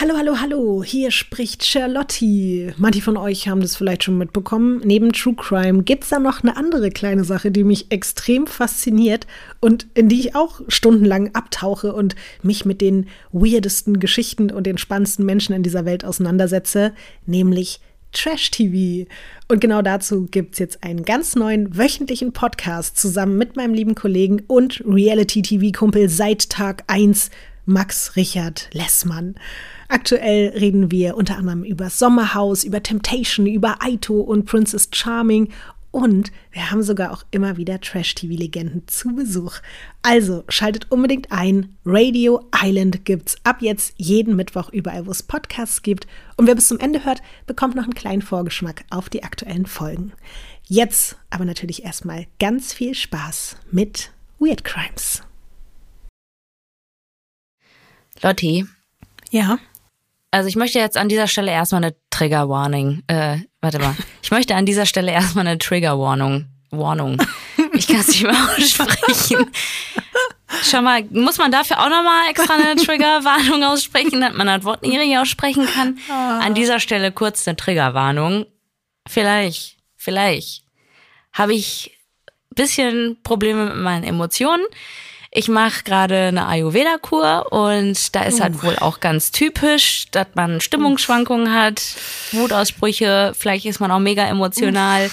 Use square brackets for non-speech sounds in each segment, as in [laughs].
Hallo, hallo, hallo, hier spricht Charlotte. Manche von euch haben das vielleicht schon mitbekommen. Neben True Crime gibt es da noch eine andere kleine Sache, die mich extrem fasziniert und in die ich auch stundenlang abtauche und mich mit den weirdesten Geschichten und den spannendsten Menschen in dieser Welt auseinandersetze, nämlich Trash-TV. Und genau dazu gibt es jetzt einen ganz neuen wöchentlichen Podcast zusammen mit meinem lieben Kollegen und Reality-TV-Kumpel seit Tag 1, Max Richard Lessmann. Aktuell reden wir unter anderem über Sommerhaus, über Temptation, über Aito und Princess Charming und wir haben sogar auch immer wieder Trash-TV-Legenden zu Besuch. Also schaltet unbedingt ein. Radio Island gibt's ab jetzt jeden Mittwoch überall, wo es Podcasts gibt. Und wer bis zum Ende hört, bekommt noch einen kleinen Vorgeschmack auf die aktuellen Folgen. Jetzt aber natürlich erstmal ganz viel Spaß mit Weird Crimes. Lotti. Ja. Also ich möchte jetzt an dieser Stelle erstmal eine Trigger Warning. Äh, warte mal. [laughs] Ich möchte an dieser Stelle erstmal eine Trigger Warnung. Warnung. Ich kann es nicht mehr aussprechen. Schau mal, muss man dafür auch nochmal extra eine Triggerwarnung aussprechen, damit man das Wort nicht richtig aussprechen kann? An dieser Stelle kurz eine Triggerwarnung. Vielleicht, vielleicht habe ich bisschen Probleme mit meinen Emotionen. Ich mache gerade eine Ayurveda-Kur und da ist halt uh. wohl auch ganz typisch, dass man Stimmungsschwankungen hat, Wutausbrüche, vielleicht ist man auch mega emotional,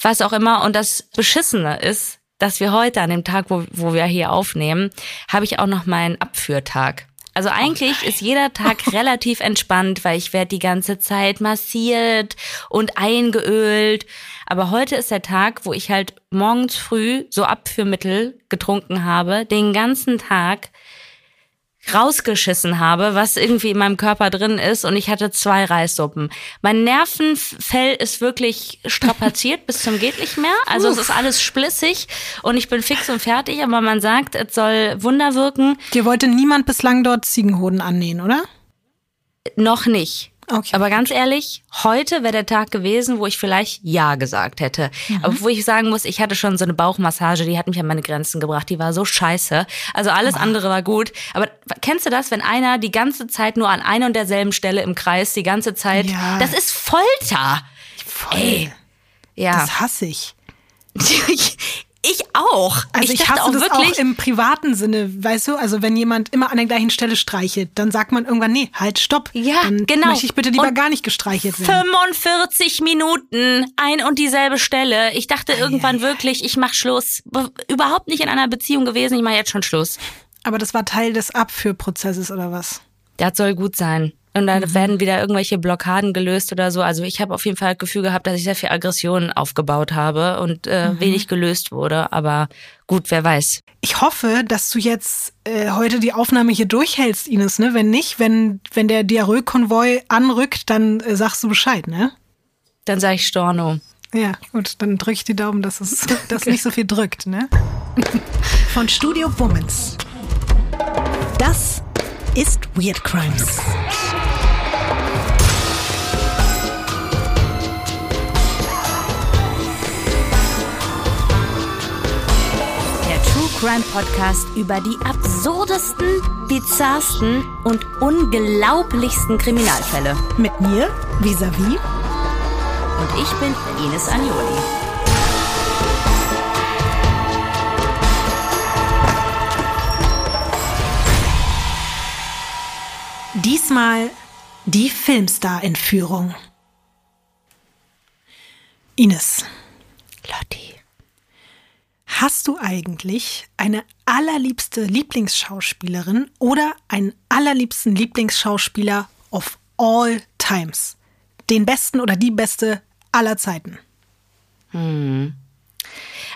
was auch immer. Und das Beschissene ist, dass wir heute an dem Tag, wo, wo wir hier aufnehmen, habe ich auch noch meinen Abführtag. Also eigentlich oh ist jeder Tag [laughs] relativ entspannt, weil ich werde die ganze Zeit massiert und eingeölt. Aber heute ist der Tag, wo ich halt morgens früh so Abführmittel getrunken habe, den ganzen Tag rausgeschissen habe, was irgendwie in meinem Körper drin ist und ich hatte zwei Reissuppen. Mein Nervenfell ist wirklich strapaziert [laughs] bis zum geht nicht mehr. Also Uff. es ist alles splissig und ich bin fix und fertig, aber man sagt, es soll Wunder wirken. Dir wollte niemand bislang dort Ziegenhoden annähen, oder? Noch nicht. Okay. Aber ganz ehrlich, heute wäre der Tag gewesen, wo ich vielleicht Ja gesagt hätte. Mhm. Aber wo ich sagen muss, ich hatte schon so eine Bauchmassage, die hat mich an meine Grenzen gebracht. Die war so scheiße. Also alles oh. andere war gut. Aber kennst du das, wenn einer die ganze Zeit nur an einer und derselben Stelle im Kreis, die ganze Zeit, ja. das ist Folter. Voll. Ey. Ja. Das hasse ich. [laughs] Ich auch. Also ich, ich hasse auch das wirklich auch im privaten Sinne, weißt du? Also wenn jemand immer an der gleichen Stelle streichelt, dann sagt man irgendwann, nee, halt, stopp. Ja, dann genau. möchte ich bitte lieber und gar nicht gestreichelt werden. 45 Minuten, ein und dieselbe Stelle. Ich dachte irgendwann ja, wirklich, ich mach Schluss. Überhaupt nicht in einer Beziehung gewesen, ich mache jetzt schon Schluss. Aber das war Teil des Abführprozesses oder was? Das soll gut sein. Und dann mhm. werden wieder irgendwelche Blockaden gelöst oder so. Also ich habe auf jeden Fall das Gefühl gehabt, dass ich sehr viel Aggression aufgebaut habe und äh, mhm. wenig gelöst wurde. Aber gut, wer weiß. Ich hoffe, dass du jetzt äh, heute die Aufnahme hier durchhältst, Ines. Ne? Wenn nicht, wenn, wenn der Diarrhoe-Konvoi anrückt, dann äh, sagst du Bescheid, ne? Dann sage ich Storno. Ja, gut, dann drücke ich die Daumen, dass es [laughs] dass nicht so viel drückt, ne? [laughs] Von Studio Womans. Das ist Weird Crimes. Crime Podcast über die absurdesten, bizarrsten und unglaublichsten Kriminalfälle. Mit mir, Visavi. Und ich bin Ines Agnoli. Diesmal die Filmstar-Entführung. Ines. Lotti. Hast du eigentlich eine allerliebste Lieblingsschauspielerin oder einen allerliebsten Lieblingsschauspieler of all times? Den besten oder die beste aller Zeiten? Hm.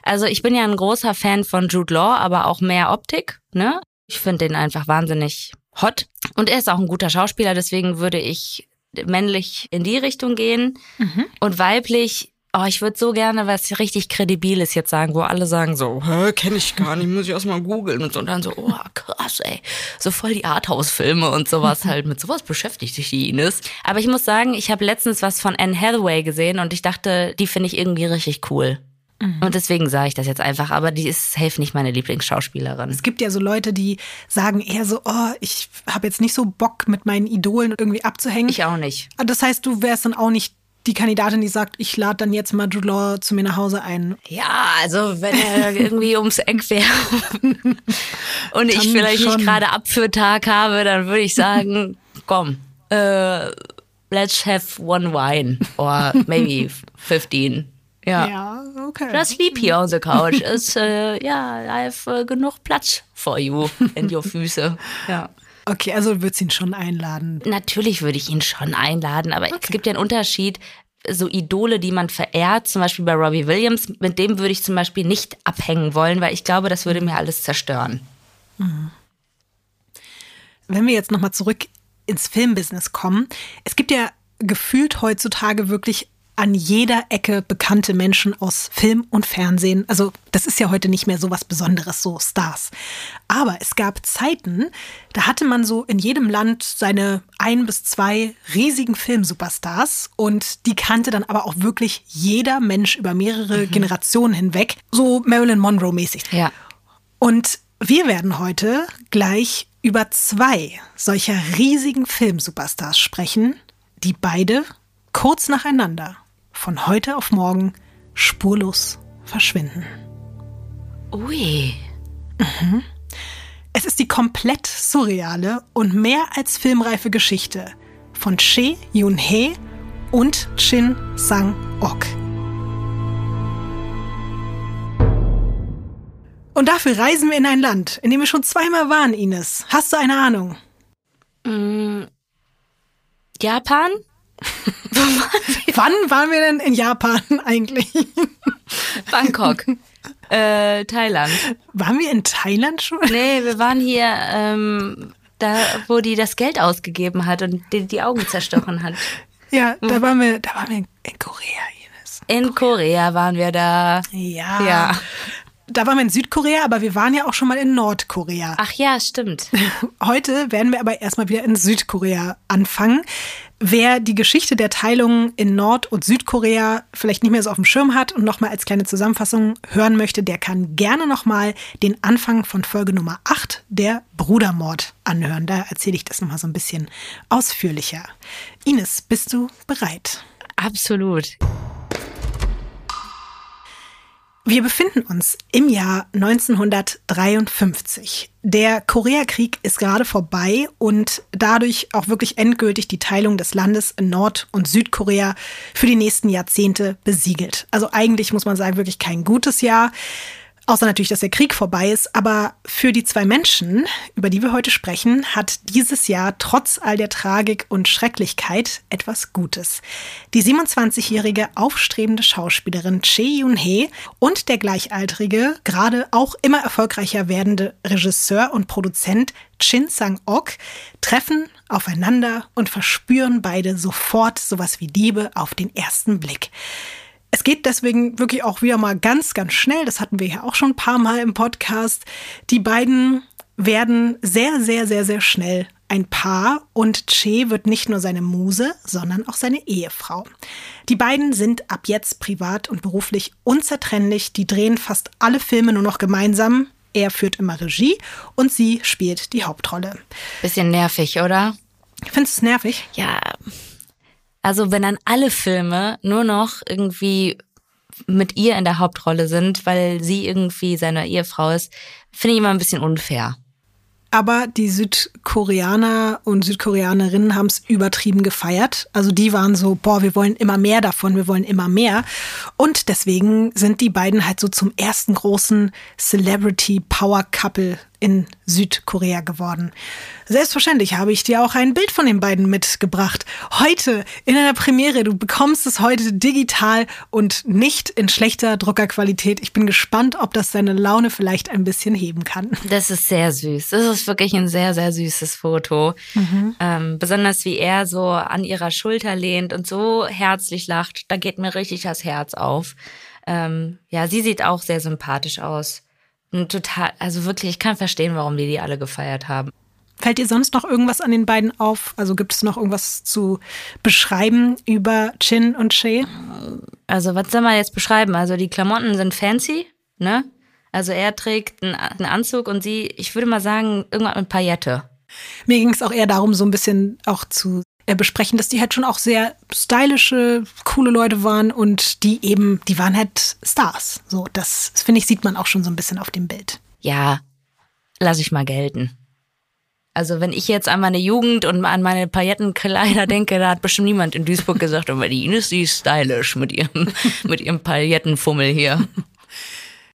Also ich bin ja ein großer Fan von Jude Law, aber auch mehr Optik. Ne? Ich finde den einfach wahnsinnig hot. Und er ist auch ein guter Schauspieler, deswegen würde ich männlich in die Richtung gehen. Mhm. Und weiblich Oh, ich würde so gerne was richtig Kredibiles jetzt sagen, wo alle sagen so, hä, kenne ich gar nicht, muss ich erstmal googeln und so. Und dann so, oh, krass, ey. So voll die Arthouse-Filme und sowas halt. Mit sowas beschäftigt sich die Ines. Aber ich muss sagen, ich habe letztens was von Anne Hathaway gesehen und ich dachte, die finde ich irgendwie richtig cool. Mhm. Und deswegen sage ich das jetzt einfach, aber die ist safe nicht meine Lieblingsschauspielerin. Es gibt ja so Leute, die sagen eher so, oh, ich habe jetzt nicht so Bock mit meinen Idolen irgendwie abzuhängen. Ich auch nicht. Das heißt, du wärst dann auch nicht die Kandidatin, die sagt, ich lade dann jetzt mal Jude Law zu mir nach Hause ein. Ja, also wenn er [laughs] irgendwie ums Eck wäre und ich vielleicht schon. nicht gerade Abführtag habe, dann würde ich sagen, [laughs] komm, äh, let's have one wine or maybe 15. Ja. ja, okay. Just sleep here on the couch. Ist, äh, ja, I have äh, genug Platz for you in your Füße. [laughs] Ja. Okay, also würdest du ihn schon einladen? Natürlich würde ich ihn schon einladen, aber okay. es gibt ja einen Unterschied. So Idole, die man verehrt, zum Beispiel bei Robbie Williams, mit dem würde ich zum Beispiel nicht abhängen wollen, weil ich glaube, das würde mir alles zerstören. Mhm. Wenn wir jetzt nochmal zurück ins Filmbusiness kommen, es gibt ja gefühlt heutzutage wirklich an jeder Ecke bekannte Menschen aus Film und Fernsehen. Also das ist ja heute nicht mehr so was Besonderes, so Stars. Aber es gab Zeiten, da hatte man so in jedem Land seine ein bis zwei riesigen Filmsuperstars und die kannte dann aber auch wirklich jeder Mensch über mehrere mhm. Generationen hinweg, so Marilyn Monroe mäßig. Ja. Und wir werden heute gleich über zwei solcher riesigen Filmsuperstars sprechen, die beide kurz nacheinander von heute auf morgen spurlos verschwinden. Ui. Mhm. Es ist die komplett surreale und mehr als filmreife Geschichte von Che Yun-hee und Shin Sang-ok. Und dafür reisen wir in ein Land, in dem wir schon zweimal waren, Ines. Hast du eine Ahnung? Mm, Japan? [laughs] [laughs] Wann waren wir denn in Japan [laughs] eigentlich? Bangkok. Äh, Thailand. Waren wir in Thailand schon? Nee, wir waren hier, ähm, da, wo die das Geld ausgegeben hat und die, die Augen zerstochen hat. [laughs] Ja, da hm. waren wir, da waren wir in Korea, Ines. In Korea waren wir da. Ja. Ja da waren wir in Südkorea, aber wir waren ja auch schon mal in Nordkorea. Ach ja, stimmt. [laughs] Heute werden wir aber erstmal wieder in Südkorea anfangen. Wer die Geschichte der Teilung in Nord- und Südkorea vielleicht nicht mehr so auf dem Schirm hat und nochmal als kleine Zusammenfassung hören möchte, der kann gerne nochmal den Anfang von Folge Nummer 8, der Brudermord, anhören. Da erzähle ich das nochmal so ein bisschen ausführlicher. Ines, bist du bereit? Absolut. Wir befinden uns im Jahr 1953. Der Koreakrieg ist gerade vorbei und dadurch auch wirklich endgültig die Teilung des Landes in Nord- und Südkorea für die nächsten Jahrzehnte besiegelt. Also eigentlich muss man sagen, wirklich kein gutes Jahr. Außer natürlich, dass der Krieg vorbei ist. Aber für die zwei Menschen, über die wir heute sprechen, hat dieses Jahr trotz all der Tragik und Schrecklichkeit etwas Gutes. Die 27-jährige aufstrebende Schauspielerin Chee Yun-hee und der gleichaltrige, gerade auch immer erfolgreicher werdende Regisseur und Produzent Chin Sang-ok treffen aufeinander und verspüren beide sofort sowas wie Liebe auf den ersten Blick. Es geht deswegen wirklich auch wieder mal ganz, ganz schnell. Das hatten wir ja auch schon ein paar Mal im Podcast. Die beiden werden sehr, sehr, sehr, sehr schnell ein Paar und Che wird nicht nur seine Muse, sondern auch seine Ehefrau. Die beiden sind ab jetzt privat und beruflich unzertrennlich. Die drehen fast alle Filme nur noch gemeinsam. Er führt immer Regie und sie spielt die Hauptrolle. Bisschen nervig, oder? Findest du es nervig? Ja, also wenn dann alle Filme nur noch irgendwie mit ihr in der Hauptrolle sind, weil sie irgendwie seine Ehefrau ist, finde ich immer ein bisschen unfair. Aber die Südkoreaner und Südkoreanerinnen haben es übertrieben gefeiert. Also die waren so, boah, wir wollen immer mehr davon, wir wollen immer mehr. Und deswegen sind die beiden halt so zum ersten großen Celebrity Power Couple in Südkorea geworden. Selbstverständlich habe ich dir auch ein Bild von den beiden mitgebracht. Heute in einer Premiere. Du bekommst es heute digital und nicht in schlechter Druckerqualität. Ich bin gespannt, ob das deine Laune vielleicht ein bisschen heben kann. Das ist sehr süß. Das ist wirklich ein sehr, sehr süßes Foto. Mhm. Ähm, besonders wie er so an ihrer Schulter lehnt und so herzlich lacht. Da geht mir richtig das Herz auf. Ähm, ja, sie sieht auch sehr sympathisch aus total, also wirklich, ich kann verstehen, warum die die alle gefeiert haben. Fällt dir sonst noch irgendwas an den beiden auf? Also gibt es noch irgendwas zu beschreiben über Chin und Shay? also was soll man jetzt beschreiben? Also die Klamotten sind fancy, ne? Also er trägt einen, Anzug und sie, ich würde mal sagen, irgendwas mit Paillette. Mir ging es auch eher darum, so ein bisschen auch zu besprechen, dass die halt schon auch sehr stylische, coole Leute waren und die eben, die waren halt Stars. So, das finde ich, sieht man auch schon so ein bisschen auf dem Bild. Ja, lass ich mal gelten. Also wenn ich jetzt an meine Jugend und an meine Paillettenkleider denke, da hat bestimmt niemand in Duisburg gesagt, aber die Ines, die ist stylisch mit ihrem, [laughs] mit ihrem Paillettenfummel hier.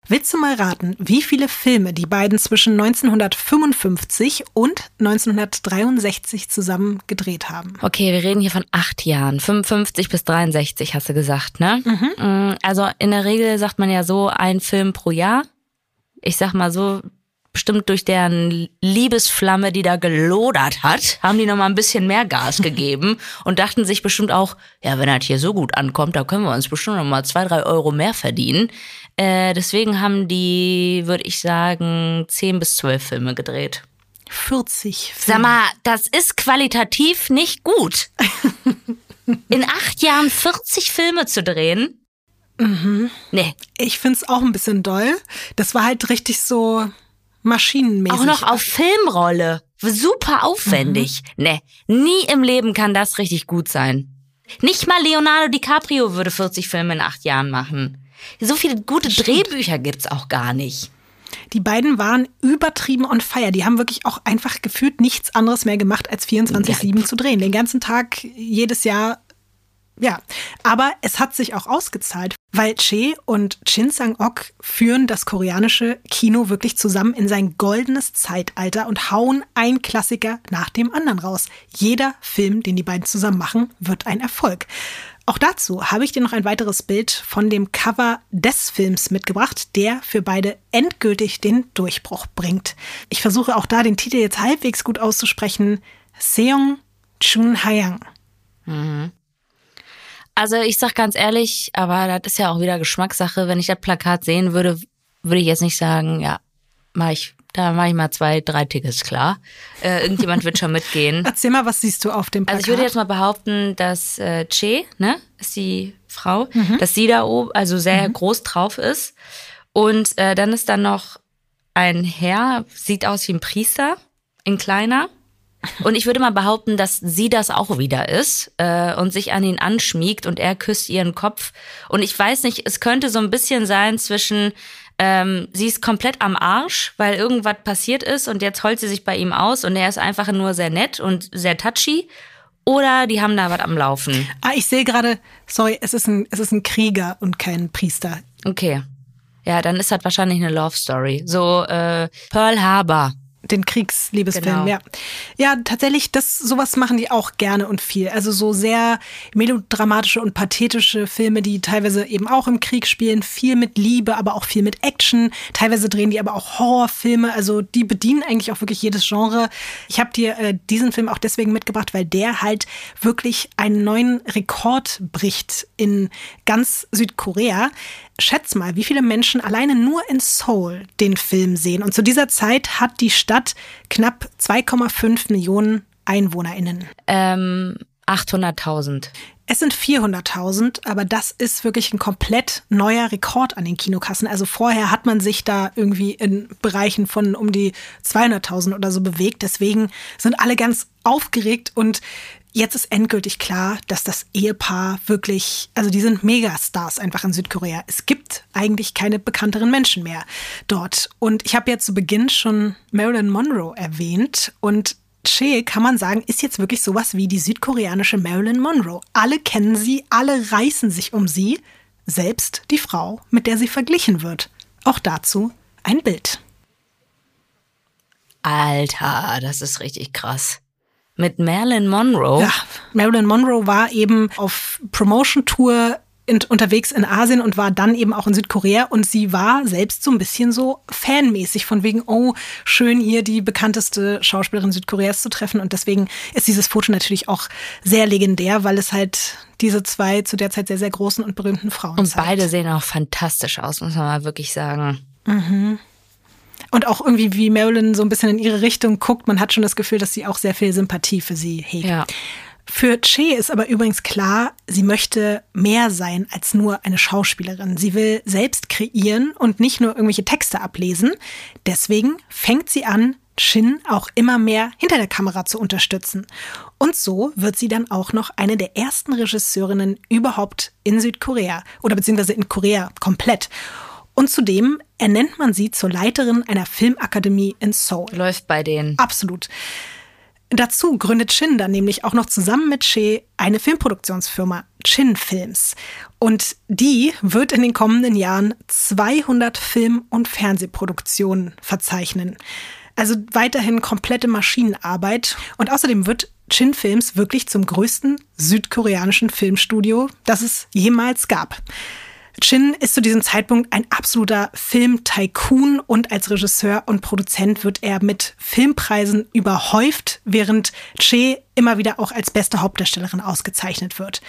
Willst du mal raten, wie viele Filme die beiden zwischen 1955 und 1963 zusammen gedreht haben? Okay, wir reden hier von acht Jahren. 55 bis 63 hast du gesagt, ne? Mhm. Also in der Regel sagt man ja so ein Film pro Jahr. Ich sag mal so, bestimmt durch deren Liebesflamme, die da gelodert hat, haben die nochmal ein bisschen mehr Gas [laughs] gegeben und dachten sich bestimmt auch, ja, wenn das hier so gut ankommt, da können wir uns bestimmt nochmal zwei, drei Euro mehr verdienen. Äh, deswegen haben die, würde ich sagen, zehn bis zwölf Filme gedreht. 40 Filme. Sag mal, das ist qualitativ nicht gut. [laughs] In acht Jahren 40 Filme zu drehen. Mhm. Nee. Ich find's auch ein bisschen doll. Das war halt richtig so maschinenmäßig. Auch noch auf Filmrolle. Super aufwendig. Mhm. Nee, nie im Leben kann das richtig gut sein. Nicht mal Leonardo DiCaprio würde 40 Filme in acht Jahren machen. So viele gute Drehbücher gibt's auch gar nicht. Die beiden waren übertrieben on fire. Die haben wirklich auch einfach gefühlt nichts anderes mehr gemacht, als 24-7 ja. zu drehen. Den ganzen Tag, jedes Jahr. Ja, aber es hat sich auch ausgezahlt, weil Che und Shin Sang-ok führen das koreanische Kino wirklich zusammen in sein goldenes Zeitalter und hauen ein Klassiker nach dem anderen raus. Jeder Film, den die beiden zusammen machen, wird ein Erfolg. Auch dazu habe ich dir noch ein weiteres Bild von dem Cover des Films mitgebracht, der für beide endgültig den Durchbruch bringt. Ich versuche auch da den Titel jetzt halbwegs gut auszusprechen. Seong Chun Hayang. Mhm. Also ich sag ganz ehrlich, aber das ist ja auch wieder Geschmackssache. Wenn ich das Plakat sehen würde, würde ich jetzt nicht sagen, ja, mach ich da mache ich mal zwei, drei Tickets klar. Äh, irgendjemand wird schon mitgehen. [laughs] Erzähl mal, was siehst du auf dem Plakat? Also ich würde jetzt mal behaupten, dass äh, Che, ne, ist die Frau, mhm. dass sie da oben also sehr mhm. groß drauf ist. Und äh, dann ist da noch ein Herr, sieht aus wie ein Priester, in kleiner. Und ich würde mal behaupten, dass sie das auch wieder ist äh, und sich an ihn anschmiegt und er küsst ihren Kopf. Und ich weiß nicht, es könnte so ein bisschen sein zwischen ähm, sie ist komplett am Arsch, weil irgendwas passiert ist und jetzt heult sie sich bei ihm aus und er ist einfach nur sehr nett und sehr touchy. Oder die haben da was am Laufen. Ah, ich sehe gerade, sorry, es ist, ein, es ist ein Krieger und kein Priester. Okay. Ja, dann ist das wahrscheinlich eine Love Story. So äh, Pearl Harbor den Kriegsliebesfilm, genau. ja. Ja, tatsächlich, das, sowas machen die auch gerne und viel. Also so sehr melodramatische und pathetische Filme, die teilweise eben auch im Krieg spielen, viel mit Liebe, aber auch viel mit Action. Teilweise drehen die aber auch Horrorfilme. Also die bedienen eigentlich auch wirklich jedes Genre. Ich habe dir äh, diesen Film auch deswegen mitgebracht, weil der halt wirklich einen neuen Rekord bricht in ganz Südkorea. Schätz mal, wie viele Menschen alleine nur in Seoul den Film sehen. Und zu dieser Zeit hat die Stadt knapp 2,5 Millionen EinwohnerInnen. Ähm, 800.000. Es sind 400.000, aber das ist wirklich ein komplett neuer Rekord an den Kinokassen. Also vorher hat man sich da irgendwie in Bereichen von um die 200.000 oder so bewegt. Deswegen sind alle ganz aufgeregt und Jetzt ist endgültig klar, dass das Ehepaar wirklich, also die sind Megastars einfach in Südkorea. Es gibt eigentlich keine bekannteren Menschen mehr dort. Und ich habe ja zu Beginn schon Marilyn Monroe erwähnt und Che, kann man sagen, ist jetzt wirklich sowas wie die südkoreanische Marilyn Monroe. Alle kennen sie, alle reißen sich um sie, selbst die Frau, mit der sie verglichen wird. Auch dazu ein Bild. Alter, das ist richtig krass mit Marilyn Monroe. Ja, Marilyn Monroe war eben auf Promotion-Tour unterwegs in Asien und war dann eben auch in Südkorea und sie war selbst so ein bisschen so fanmäßig von wegen, oh, schön hier die bekannteste Schauspielerin Südkoreas zu treffen und deswegen ist dieses Foto natürlich auch sehr legendär, weil es halt diese zwei zu der Zeit sehr, sehr großen und berühmten Frauen Und zeigt. beide sehen auch fantastisch aus, muss man mal wirklich sagen. Mhm. Und auch irgendwie, wie Marilyn so ein bisschen in ihre Richtung guckt, man hat schon das Gefühl, dass sie auch sehr viel Sympathie für sie hegt. Ja. Für Che ist aber übrigens klar, sie möchte mehr sein als nur eine Schauspielerin. Sie will selbst kreieren und nicht nur irgendwelche Texte ablesen. Deswegen fängt sie an, Shin auch immer mehr hinter der Kamera zu unterstützen. Und so wird sie dann auch noch eine der ersten Regisseurinnen überhaupt in Südkorea oder beziehungsweise in Korea komplett. Und zudem ernennt man sie zur Leiterin einer Filmakademie in Seoul. Läuft bei denen. Absolut. Dazu gründet Chin dann nämlich auch noch zusammen mit Shea eine Filmproduktionsfirma, Chin Films. Und die wird in den kommenden Jahren 200 Film- und Fernsehproduktionen verzeichnen. Also weiterhin komplette Maschinenarbeit. Und außerdem wird Chin Films wirklich zum größten südkoreanischen Filmstudio, das es jemals gab. Chin ist zu diesem Zeitpunkt ein absoluter Film-Tycoon und als Regisseur und Produzent wird er mit Filmpreisen überhäuft, während Che immer wieder auch als beste Hauptdarstellerin ausgezeichnet wird.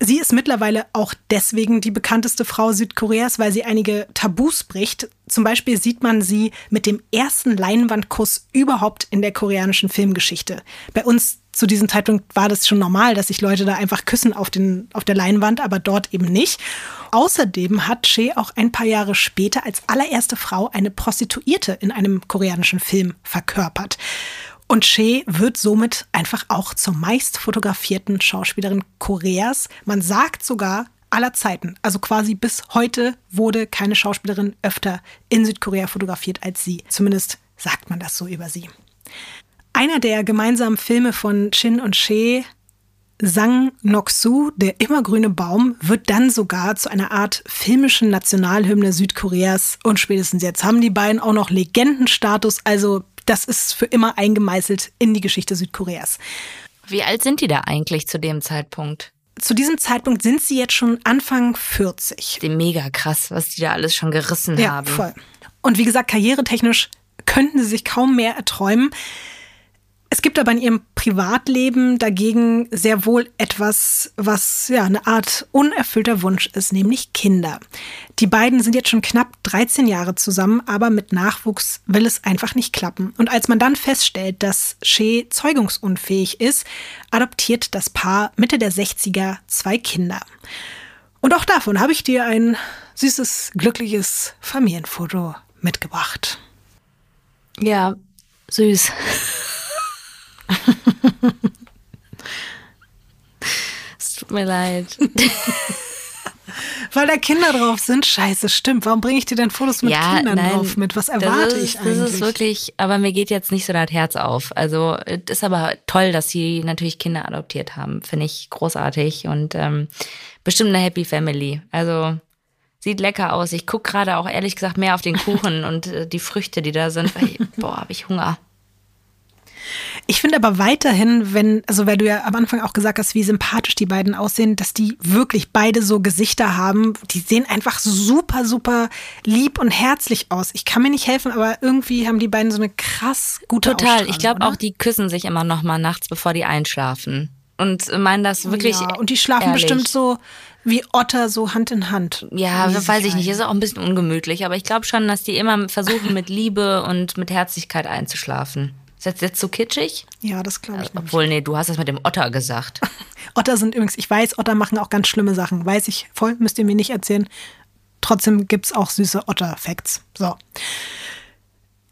Sie ist mittlerweile auch deswegen die bekannteste Frau Südkoreas, weil sie einige Tabus bricht. Zum Beispiel sieht man sie mit dem ersten Leinwandkuss überhaupt in der koreanischen Filmgeschichte. Bei uns zu diesem Zeitpunkt war das schon normal, dass sich Leute da einfach küssen auf, den, auf der Leinwand, aber dort eben nicht. Außerdem hat Che auch ein paar Jahre später als allererste Frau eine Prostituierte in einem koreanischen Film verkörpert. Und Che wird somit einfach auch zur meist fotografierten Schauspielerin Koreas. Man sagt sogar aller Zeiten. Also quasi bis heute wurde keine Schauspielerin öfter in Südkorea fotografiert als sie. Zumindest sagt man das so über sie. Einer der gemeinsamen Filme von Shin und Che Sang Noksu, der immergrüne Baum, wird dann sogar zu einer Art filmischen Nationalhymne Südkoreas. Und spätestens jetzt haben die beiden auch noch Legendenstatus. Also das ist für immer eingemeißelt in die Geschichte Südkoreas. Wie alt sind die da eigentlich zu dem Zeitpunkt? Zu diesem Zeitpunkt sind sie jetzt schon Anfang 40. Die mega krass, was die da alles schon gerissen ja, haben. Voll. Und wie gesagt, karrieretechnisch könnten sie sich kaum mehr erträumen. Es gibt aber in ihrem Privatleben dagegen sehr wohl etwas, was ja eine Art unerfüllter Wunsch ist, nämlich Kinder. Die beiden sind jetzt schon knapp 13 Jahre zusammen, aber mit Nachwuchs will es einfach nicht klappen. Und als man dann feststellt, dass Shea zeugungsunfähig ist, adoptiert das Paar Mitte der 60er zwei Kinder. Und auch davon habe ich dir ein süßes, glückliches Familienfoto mitgebracht. Ja, süß. [laughs] [laughs] es tut mir leid. [laughs] Weil da Kinder drauf sind. Scheiße, stimmt. Warum bringe ich dir denn Fotos mit ja, Kindern nein, drauf mit? Was erwarte ist, ich eigentlich? Das ist wirklich, aber mir geht jetzt nicht so das Herz auf. Also, es ist aber toll, dass sie natürlich Kinder adoptiert haben. Finde ich großartig und ähm, bestimmt eine Happy Family. Also, sieht lecker aus. Ich gucke gerade auch ehrlich gesagt mehr auf den Kuchen [laughs] und äh, die Früchte, die da sind. Weil, boah, habe ich Hunger. Ich finde aber weiterhin, wenn, also weil du ja am Anfang auch gesagt hast, wie sympathisch die beiden aussehen, dass die wirklich beide so Gesichter haben, die sehen einfach super, super lieb und herzlich aus. Ich kann mir nicht helfen, aber irgendwie haben die beiden so eine krass gute Total. Ich glaube auch, die küssen sich immer noch mal nachts, bevor die einschlafen. Und meinen das wirklich. Ja, und die schlafen ehrlich. bestimmt so wie Otter, so Hand in Hand. Ja, weiß ich nicht. Ist auch ein bisschen ungemütlich. Aber ich glaube schon, dass die immer versuchen, mit Liebe und mit Herzlichkeit einzuschlafen. Ist das jetzt so kitschig? Ja, das glaube ich. Äh, obwohl, nee, du hast das mit dem Otter gesagt. [laughs] Otter sind übrigens, ich weiß, Otter machen auch ganz schlimme Sachen. Weiß ich voll, müsst ihr mir nicht erzählen. Trotzdem gibt es auch süße Otter-Facts. So.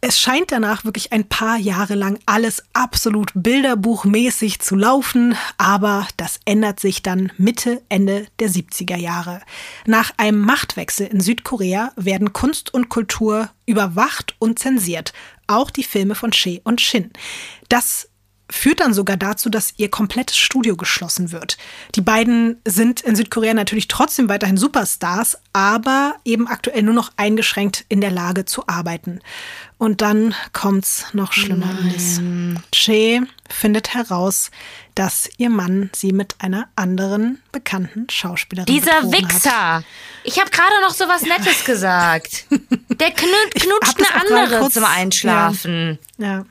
Es scheint danach wirklich ein paar Jahre lang alles absolut bilderbuchmäßig zu laufen, aber das ändert sich dann Mitte, Ende der 70er Jahre. Nach einem Machtwechsel in Südkorea werden Kunst und Kultur überwacht und zensiert, auch die Filme von She und Shin. Das führt dann sogar dazu, dass ihr komplettes Studio geschlossen wird. Die beiden sind in Südkorea natürlich trotzdem weiterhin Superstars, aber eben aktuell nur noch eingeschränkt in der Lage zu arbeiten. Und dann kommt's noch schlimmer. Che findet heraus, dass ihr Mann sie mit einer anderen bekannten Schauspielerin Dieser Wichser! Hat. Ich habe gerade noch so was Nettes gesagt. Der [laughs] knutscht eine andere zum Einschlafen. ja. ja.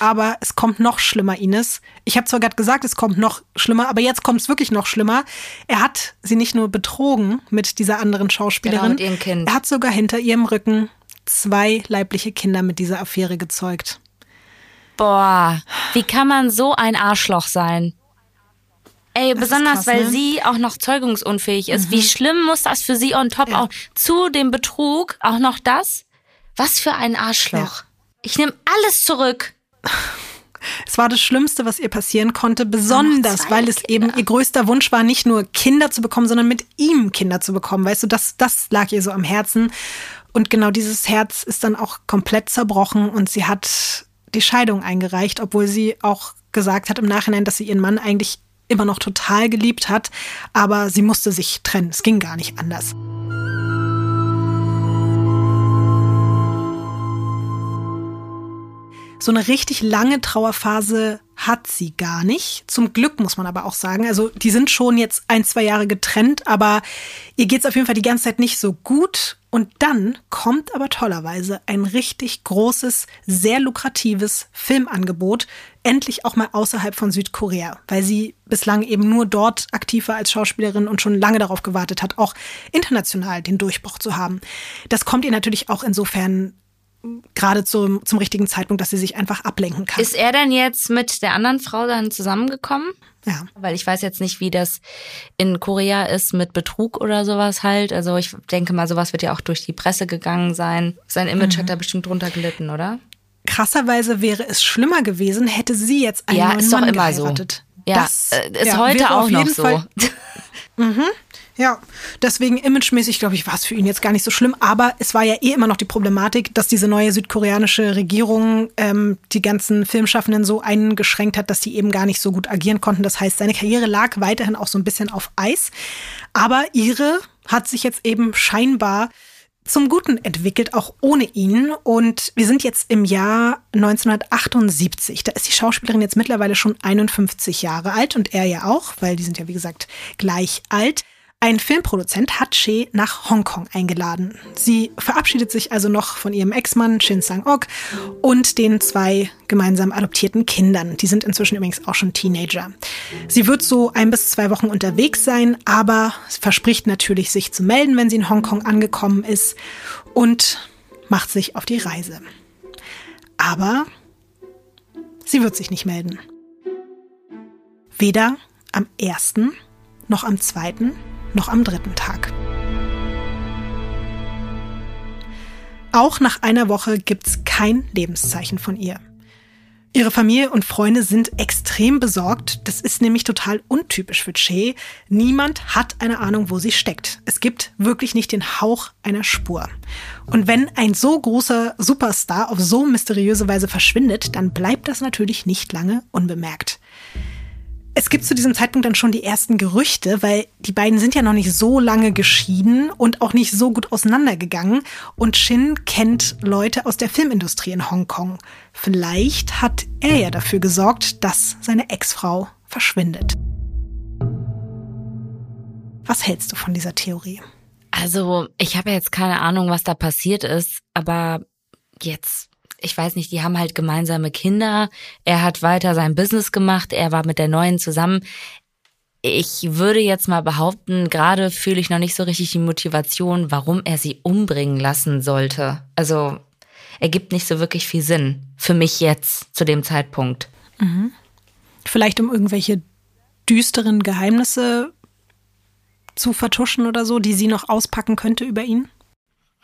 Aber es kommt noch schlimmer, Ines. Ich habe zwar gerade gesagt, es kommt noch schlimmer, aber jetzt kommt es wirklich noch schlimmer. Er hat sie nicht nur betrogen mit dieser anderen Schauspielerin, genau, mit ihrem Kind. er hat sogar hinter ihrem Rücken zwei leibliche Kinder mit dieser Affäre gezeugt. Boah, wie kann man so ein Arschloch sein? Ey, das besonders krass, weil ne? sie auch noch zeugungsunfähig ist. Mhm. Wie schlimm muss das für sie on top ja. auch zu dem Betrug auch noch das? Was für ein Arschloch. Ja. Ich nehme alles zurück. Es war das Schlimmste, was ihr passieren konnte, besonders weil es Kinder. eben ihr größter Wunsch war, nicht nur Kinder zu bekommen, sondern mit ihm Kinder zu bekommen. Weißt du, das, das lag ihr so am Herzen. Und genau dieses Herz ist dann auch komplett zerbrochen und sie hat die Scheidung eingereicht, obwohl sie auch gesagt hat im Nachhinein, dass sie ihren Mann eigentlich immer noch total geliebt hat, aber sie musste sich trennen. Es ging gar nicht anders. So eine richtig lange Trauerphase hat sie gar nicht. Zum Glück muss man aber auch sagen. Also die sind schon jetzt ein, zwei Jahre getrennt, aber ihr geht's auf jeden Fall die ganze Zeit nicht so gut. Und dann kommt aber tollerweise ein richtig großes, sehr lukratives Filmangebot, endlich auch mal außerhalb von Südkorea, weil sie bislang eben nur dort aktiv war als Schauspielerin und schon lange darauf gewartet hat, auch international den Durchbruch zu haben. Das kommt ihr natürlich auch insofern gerade zum, zum richtigen Zeitpunkt, dass sie sich einfach ablenken kann. Ist er denn jetzt mit der anderen Frau dann zusammengekommen? Ja. Weil ich weiß jetzt nicht, wie das in Korea ist mit Betrug oder sowas halt. Also ich denke mal, sowas wird ja auch durch die Presse gegangen sein. Sein Image mhm. hat da bestimmt drunter gelitten, oder? Krasserweise wäre es schlimmer gewesen, hätte sie jetzt einen ja, neuen ist Mann doch immer geheiratet. So. Ja, das äh, ist ja, heute auch noch so. [laughs] mhm. Ja, deswegen imagemäßig, glaube ich, war es für ihn jetzt gar nicht so schlimm. Aber es war ja eh immer noch die Problematik, dass diese neue südkoreanische Regierung ähm, die ganzen Filmschaffenden so eingeschränkt hat, dass sie eben gar nicht so gut agieren konnten. Das heißt, seine Karriere lag weiterhin auch so ein bisschen auf Eis. Aber ihre hat sich jetzt eben scheinbar zum Guten entwickelt, auch ohne ihn. Und wir sind jetzt im Jahr 1978. Da ist die Schauspielerin jetzt mittlerweile schon 51 Jahre alt und er ja auch, weil die sind ja, wie gesagt, gleich alt. Ein Filmproduzent hat She nach Hongkong eingeladen. Sie verabschiedet sich also noch von ihrem Ex-Mann Shin Sang-ok und den zwei gemeinsam adoptierten Kindern. Die sind inzwischen übrigens auch schon Teenager. Sie wird so ein bis zwei Wochen unterwegs sein, aber verspricht natürlich, sich zu melden, wenn sie in Hongkong angekommen ist und macht sich auf die Reise. Aber sie wird sich nicht melden. Weder am ersten noch am zweiten noch am dritten Tag. Auch nach einer Woche gibt's kein Lebenszeichen von ihr. Ihre Familie und Freunde sind extrem besorgt. Das ist nämlich total untypisch für Che. Niemand hat eine Ahnung, wo sie steckt. Es gibt wirklich nicht den Hauch einer Spur. Und wenn ein so großer Superstar auf so mysteriöse Weise verschwindet, dann bleibt das natürlich nicht lange unbemerkt. Es gibt zu diesem Zeitpunkt dann schon die ersten Gerüchte, weil die beiden sind ja noch nicht so lange geschieden und auch nicht so gut auseinandergegangen. Und Shin kennt Leute aus der Filmindustrie in Hongkong. Vielleicht hat er ja dafür gesorgt, dass seine Ex-Frau verschwindet. Was hältst du von dieser Theorie? Also, ich habe jetzt keine Ahnung, was da passiert ist, aber jetzt ich weiß nicht, die haben halt gemeinsame Kinder. Er hat weiter sein Business gemacht. Er war mit der neuen zusammen. Ich würde jetzt mal behaupten, gerade fühle ich noch nicht so richtig die Motivation, warum er sie umbringen lassen sollte. Also, ergibt nicht so wirklich viel Sinn. Für mich jetzt, zu dem Zeitpunkt. Mhm. Vielleicht um irgendwelche düsteren Geheimnisse zu vertuschen oder so, die sie noch auspacken könnte über ihn?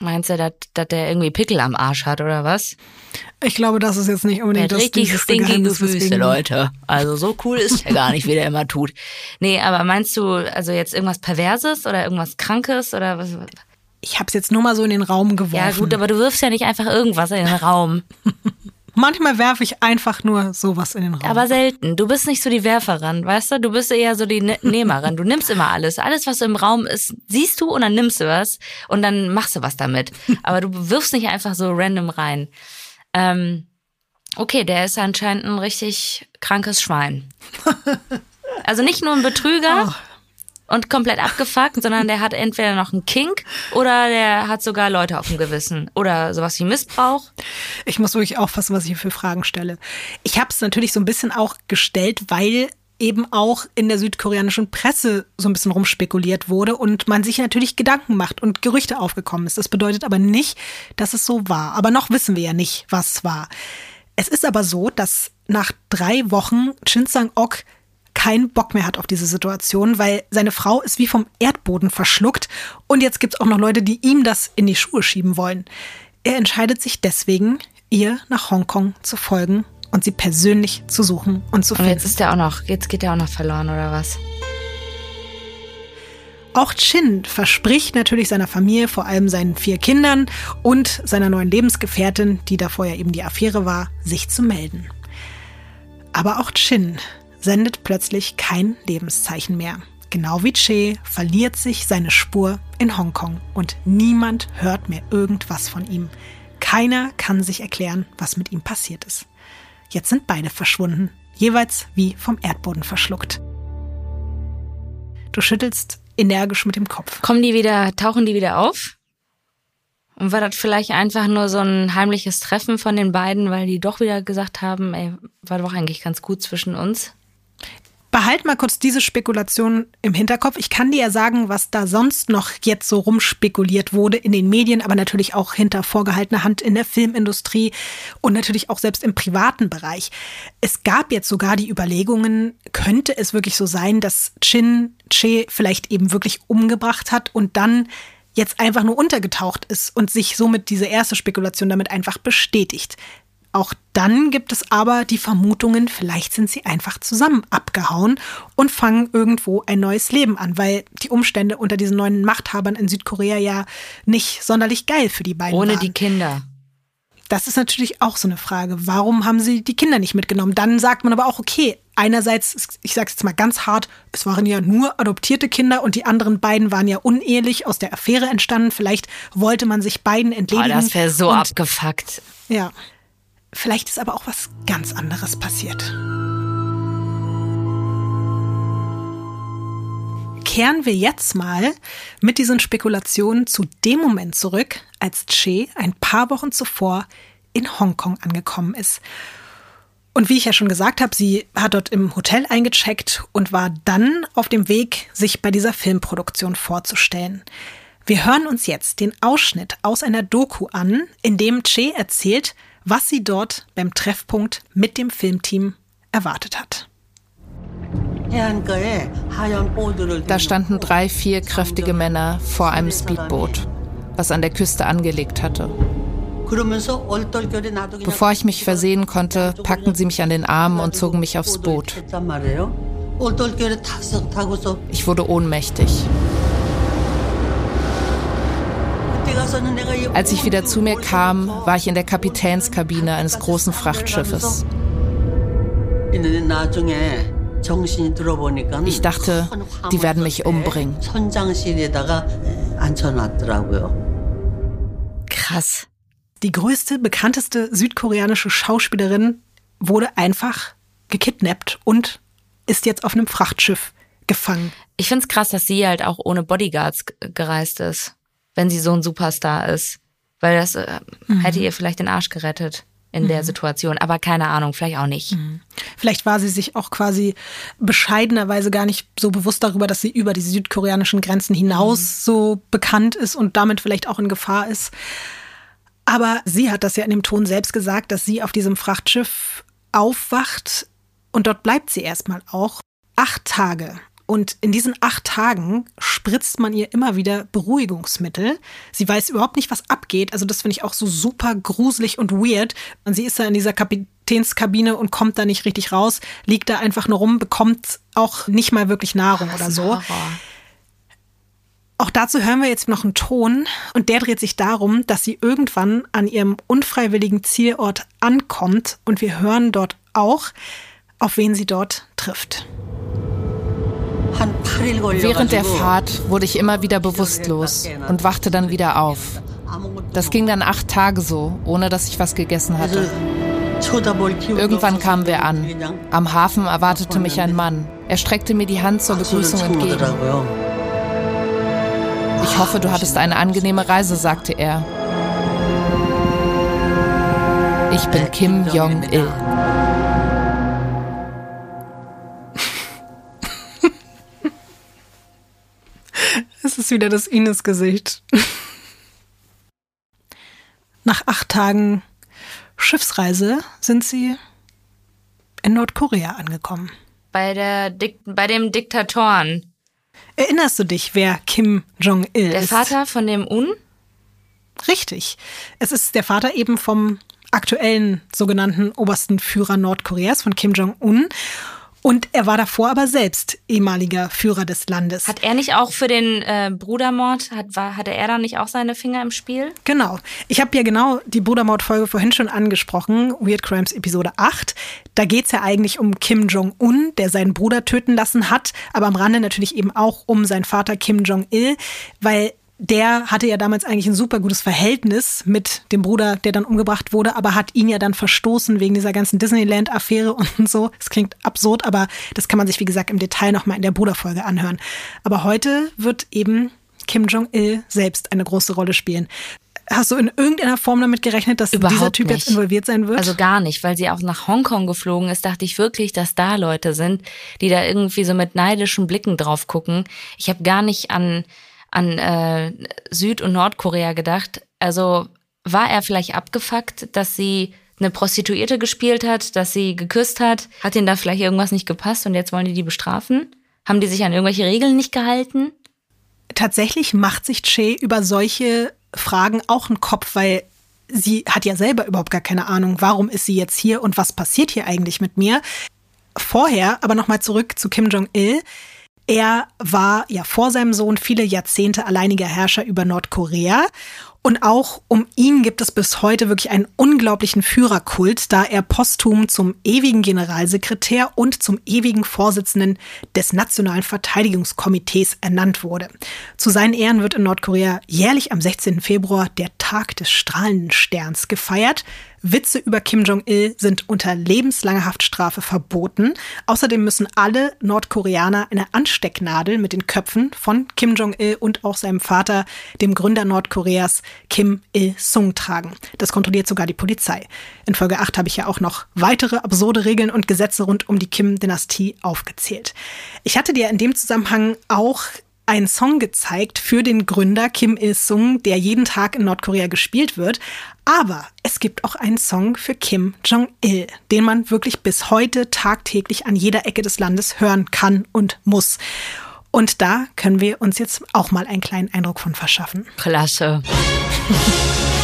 Meinst du, dass, dass der irgendwie Pickel am Arsch hat oder was? Ich glaube, das ist jetzt nicht unbedingt der das richtig stinkige Füße, Leute. Also so cool ist er gar nicht, wie der immer tut. Nee, aber meinst du also jetzt irgendwas Perverses oder irgendwas Krankes oder was? Ich habe es jetzt nur mal so in den Raum geworfen. Ja gut, aber du wirfst ja nicht einfach irgendwas in den Raum. [laughs] Manchmal werfe ich einfach nur sowas in den Raum. Aber selten. Du bist nicht so die Werferin, weißt du? Du bist eher so die ne [laughs] Nehmerin. Du nimmst immer alles. Alles, was im Raum ist, siehst du und dann nimmst du was und dann machst du was damit. [laughs] Aber du wirfst nicht einfach so random rein. Ähm, okay, der ist anscheinend ein richtig krankes Schwein. [laughs] Also nicht nur ein Betrüger. Oh und komplett [laughs] abgefuckt, sondern der hat entweder noch einen Kink oder der hat sogar Leute auf dem Gewissen oder sowas wie Missbrauch. Ich muss wirklich aufpassen, was ich hier für Fragen stelle. Ich habe es natürlich so ein bisschen auch gestellt, weil eben auch in der südkoreanischen Presse so ein bisschen rumspekuliert wurde und man sich natürlich Gedanken macht und Gerüchte aufgekommen ist. Das bedeutet aber nicht, dass es so war. Aber noch wissen wir ja nicht, was war. Es ist aber so, dass nach drei Wochen Shin Sang-ok keinen Bock mehr hat auf diese Situation, weil seine Frau ist wie vom Erdboden verschluckt und jetzt gibt es auch noch Leute, die ihm das in die Schuhe schieben wollen. Er entscheidet sich deswegen, ihr nach Hongkong zu folgen und sie persönlich zu suchen und zu finden. Und jetzt ist er auch noch, jetzt geht er auch noch verloren oder was? Auch Chin verspricht natürlich seiner Familie, vor allem seinen vier Kindern und seiner neuen Lebensgefährtin, die davor ja eben die Affäre war, sich zu melden. Aber auch Chin sendet plötzlich kein Lebenszeichen mehr. Genau wie Che verliert sich seine Spur in Hongkong und niemand hört mehr irgendwas von ihm. Keiner kann sich erklären, was mit ihm passiert ist. Jetzt sind beide verschwunden, jeweils wie vom Erdboden verschluckt. Du schüttelst energisch mit dem Kopf. Kommen die wieder, tauchen die wieder auf? Und war das vielleicht einfach nur so ein heimliches Treffen von den beiden, weil die doch wieder gesagt haben, ey, war doch eigentlich ganz gut zwischen uns? Behalt mal kurz diese Spekulation im Hinterkopf. Ich kann dir ja sagen, was da sonst noch jetzt so rumspekuliert wurde in den Medien, aber natürlich auch hinter vorgehaltener Hand in der Filmindustrie und natürlich auch selbst im privaten Bereich. Es gab jetzt sogar die Überlegungen, könnte es wirklich so sein, dass Chin Che vielleicht eben wirklich umgebracht hat und dann jetzt einfach nur untergetaucht ist und sich somit diese erste Spekulation damit einfach bestätigt. Auch dann gibt es aber die Vermutungen, vielleicht sind sie einfach zusammen abgehauen und fangen irgendwo ein neues Leben an, weil die Umstände unter diesen neuen Machthabern in Südkorea ja nicht sonderlich geil für die beiden Ohne waren. die Kinder. Das ist natürlich auch so eine Frage. Warum haben sie die Kinder nicht mitgenommen? Dann sagt man aber auch, okay, einerseits, ich sage es jetzt mal ganz hart, es waren ja nur adoptierte Kinder und die anderen beiden waren ja unehelich aus der Affäre entstanden. Vielleicht wollte man sich beiden entledigen. Oh, das wäre so abgefuckt. Ja. Vielleicht ist aber auch was ganz anderes passiert. Kehren wir jetzt mal mit diesen Spekulationen zu dem Moment zurück, als Che ein paar Wochen zuvor in Hongkong angekommen ist. Und wie ich ja schon gesagt habe, sie hat dort im Hotel eingecheckt und war dann auf dem Weg, sich bei dieser Filmproduktion vorzustellen. Wir hören uns jetzt den Ausschnitt aus einer Doku an, in dem Che erzählt, was sie dort beim Treffpunkt mit dem Filmteam erwartet hat. Da standen drei, vier kräftige Männer vor einem Speedboot, was an der Küste angelegt hatte. Bevor ich mich versehen konnte, packten sie mich an den Arm und zogen mich aufs Boot. Ich wurde ohnmächtig. Als ich wieder zu mir kam, war ich in der Kapitänskabine eines großen Frachtschiffes. Ich dachte, die werden mich umbringen. Krass. Die größte, bekannteste südkoreanische Schauspielerin wurde einfach gekidnappt und ist jetzt auf einem Frachtschiff gefangen. Ich finde es krass, dass sie halt auch ohne Bodyguards gereist ist, wenn sie so ein Superstar ist. Weil das äh, mhm. hätte ihr vielleicht den Arsch gerettet in mhm. der Situation. Aber keine Ahnung, vielleicht auch nicht. Mhm. Vielleicht war sie sich auch quasi bescheidenerweise gar nicht so bewusst darüber, dass sie über die südkoreanischen Grenzen hinaus mhm. so bekannt ist und damit vielleicht auch in Gefahr ist. Aber sie hat das ja in dem Ton selbst gesagt, dass sie auf diesem Frachtschiff aufwacht und dort bleibt sie erstmal auch acht Tage. Und in diesen acht Tagen spritzt man ihr immer wieder Beruhigungsmittel. Sie weiß überhaupt nicht, was abgeht. Also das finde ich auch so super gruselig und weird. Und sie ist da in dieser Kapitänskabine und kommt da nicht richtig raus, liegt da einfach nur rum, bekommt auch nicht mal wirklich Nahrung oh, oder so. Horror. Auch dazu hören wir jetzt noch einen Ton und der dreht sich darum, dass sie irgendwann an ihrem unfreiwilligen Zielort ankommt und wir hören dort auch, auf wen sie dort trifft. Während der Fahrt wurde ich immer wieder bewusstlos und wachte dann wieder auf. Das ging dann acht Tage so, ohne dass ich was gegessen hatte. Irgendwann kamen wir an. Am Hafen erwartete mich ein Mann. Er streckte mir die Hand zur Begrüßung entgegen. Ich hoffe, du hattest eine angenehme Reise, sagte er. Ich bin Kim Jong-il. Es ist wieder das Ines-Gesicht. Nach acht Tagen Schiffsreise sind sie in Nordkorea angekommen. bei, der Dik bei dem Diktatoren. Erinnerst du dich, wer Kim Jong-il ist? Der Vater von dem Un? Richtig. Es ist der Vater eben vom aktuellen sogenannten obersten Führer Nordkoreas, von Kim Jong-un. Und er war davor aber selbst ehemaliger Führer des Landes. Hat er nicht auch für den äh, Brudermord, hat, war, hatte er da nicht auch seine Finger im Spiel? Genau. Ich habe ja genau die Brudermord-Folge vorhin schon angesprochen, Weird Crimes Episode 8. Da geht es ja eigentlich um Kim Jong-un, der seinen Bruder töten lassen hat, aber am Rande natürlich eben auch um seinen Vater Kim Jong-il, weil der hatte ja damals eigentlich ein super gutes Verhältnis mit dem Bruder, der dann umgebracht wurde, aber hat ihn ja dann verstoßen wegen dieser ganzen Disneyland-Affäre [laughs] und so. Das klingt absurd, aber das kann man sich, wie gesagt, im Detail nochmal in der Bruderfolge anhören. Aber heute wird eben Kim Jong-il selbst eine große Rolle spielen. Hast du in irgendeiner Form damit gerechnet, dass Überhaupt dieser Typ nicht. jetzt involviert sein wird? Also gar nicht, weil sie auch nach Hongkong geflogen ist, dachte ich wirklich, dass da Leute sind, die da irgendwie so mit neidischen Blicken drauf gucken. Ich habe gar nicht an an äh, Süd- und Nordkorea gedacht. Also war er vielleicht abgefuckt, dass sie eine Prostituierte gespielt hat, dass sie geküsst hat? Hat ihnen da vielleicht irgendwas nicht gepasst und jetzt wollen die die bestrafen? Haben die sich an irgendwelche Regeln nicht gehalten? Tatsächlich macht sich Che über solche Fragen auch einen Kopf, weil sie hat ja selber überhaupt gar keine Ahnung, warum ist sie jetzt hier und was passiert hier eigentlich mit mir. Vorher, aber nochmal zurück zu Kim Jong-il. Er war ja vor seinem Sohn viele Jahrzehnte alleiniger Herrscher über Nordkorea. Und auch um ihn gibt es bis heute wirklich einen unglaublichen Führerkult, da er posthum zum ewigen Generalsekretär und zum ewigen Vorsitzenden des Nationalen Verteidigungskomitees ernannt wurde. Zu seinen Ehren wird in Nordkorea jährlich am 16. Februar der Tag des strahlenden Sterns gefeiert. Witze über Kim Jong-il sind unter lebenslanger Haftstrafe verboten. Außerdem müssen alle Nordkoreaner eine Anstecknadel mit den Köpfen von Kim Jong-il und auch seinem Vater, dem Gründer Nordkoreas, Kim Il-sung, tragen. Das kontrolliert sogar die Polizei. In Folge 8 habe ich ja auch noch weitere absurde Regeln und Gesetze rund um die Kim-Dynastie aufgezählt. Ich hatte dir in dem Zusammenhang auch einen Song gezeigt für den Gründer Kim Il-sung, der jeden Tag in Nordkorea gespielt wird. Aber es gibt auch einen Song für Kim Jong-il, den man wirklich bis heute tagtäglich an jeder Ecke des Landes hören kann und muss. Und da können wir uns jetzt auch mal einen kleinen Eindruck von verschaffen. Klasse. [laughs]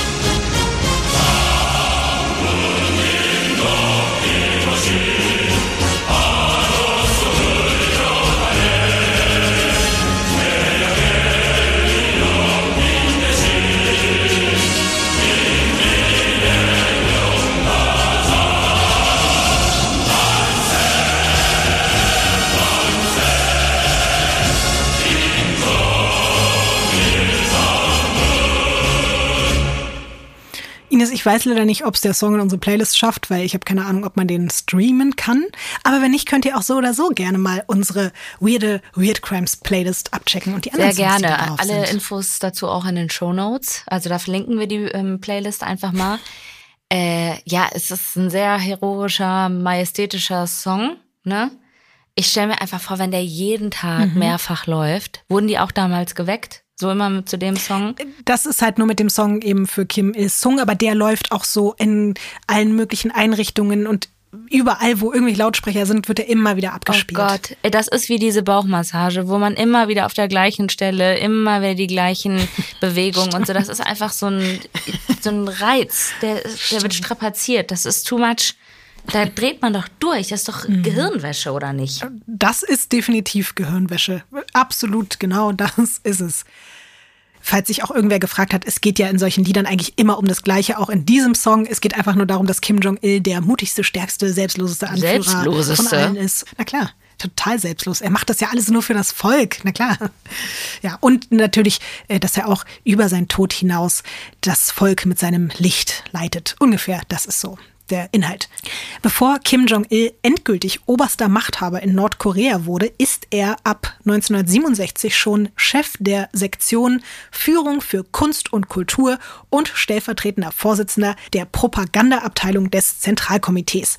Ines, ich weiß leider nicht, ob es der Song in unsere Playlist schafft, weil ich habe keine Ahnung, ob man den streamen kann. Aber wenn nicht, könnt ihr auch so oder so gerne mal unsere weirde Weird Crimes Playlist abchecken und die anderen Sehr Songs, gerne. Alle sind. Infos dazu auch in den Show Notes. Also da verlinken wir die ähm, Playlist einfach mal. [laughs] Äh, ja, es ist ein sehr heroischer, majestätischer Song. Ne? Ich stelle mir einfach vor, wenn der jeden Tag Mhm. mehrfach läuft. Wurden die auch damals geweckt? So immer mit zu dem Song? Das ist halt nur mit dem Song eben für Kim Il-sung, aber der läuft auch so in allen möglichen Einrichtungen und überall, wo irgendwie Lautsprecher sind, wird er immer wieder abgespielt. Oh Gott, das ist wie diese Bauchmassage, wo man immer wieder auf der gleichen Stelle, immer wieder die gleichen [laughs] Bewegungen und so. Das ist einfach so ein, so ein Reiz, der, der wird strapaziert. Das ist too much. Da dreht man doch durch. Das ist doch Mhm. Gehirnwäsche, oder nicht? Das ist definitiv Gehirnwäsche. Absolut, genau das ist es. Falls sich auch irgendwer gefragt hat, es geht ja in solchen Liedern eigentlich immer um das Gleiche, auch in diesem Song. Es geht einfach nur darum, dass Kim Jong-il der mutigste, stärkste, selbstloseste Anführer Selbstloseste? von allen ist. Na klar, total selbstlos. Er macht das ja alles nur für das Volk, na klar. Ja, und natürlich, äh, dass er auch über seinen Tod hinaus das Volk mit seinem Licht leitet. Ungefähr, das ist so der Inhalt. Bevor Kim Jong-il endgültig oberster Machthaber in Nordkorea wurde, ist er ab 1967 schon Chef der Sektion Führung für Kunst und Kultur und stellvertretender Vorsitzender der Propagandaabteilung des Zentralkomitees.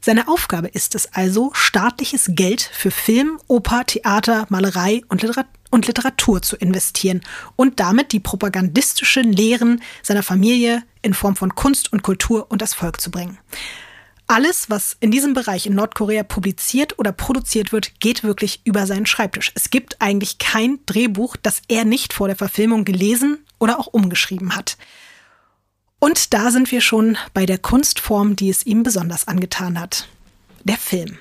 Seine Aufgabe ist es also, staatliches Geld für Film, Oper, Theater, Malerei und Literatur und Literatur zu investieren und damit die propagandistischen Lehren seiner Familie in Form von Kunst und Kultur und das Volk zu bringen. Alles, was in diesem Bereich in Nordkorea publiziert oder produziert wird, geht wirklich über seinen Schreibtisch. Es gibt eigentlich kein Drehbuch, das er nicht vor der Verfilmung gelesen oder auch umgeschrieben hat. Und da sind wir schon bei der Kunstform, die es ihm besonders angetan hat. Der Film.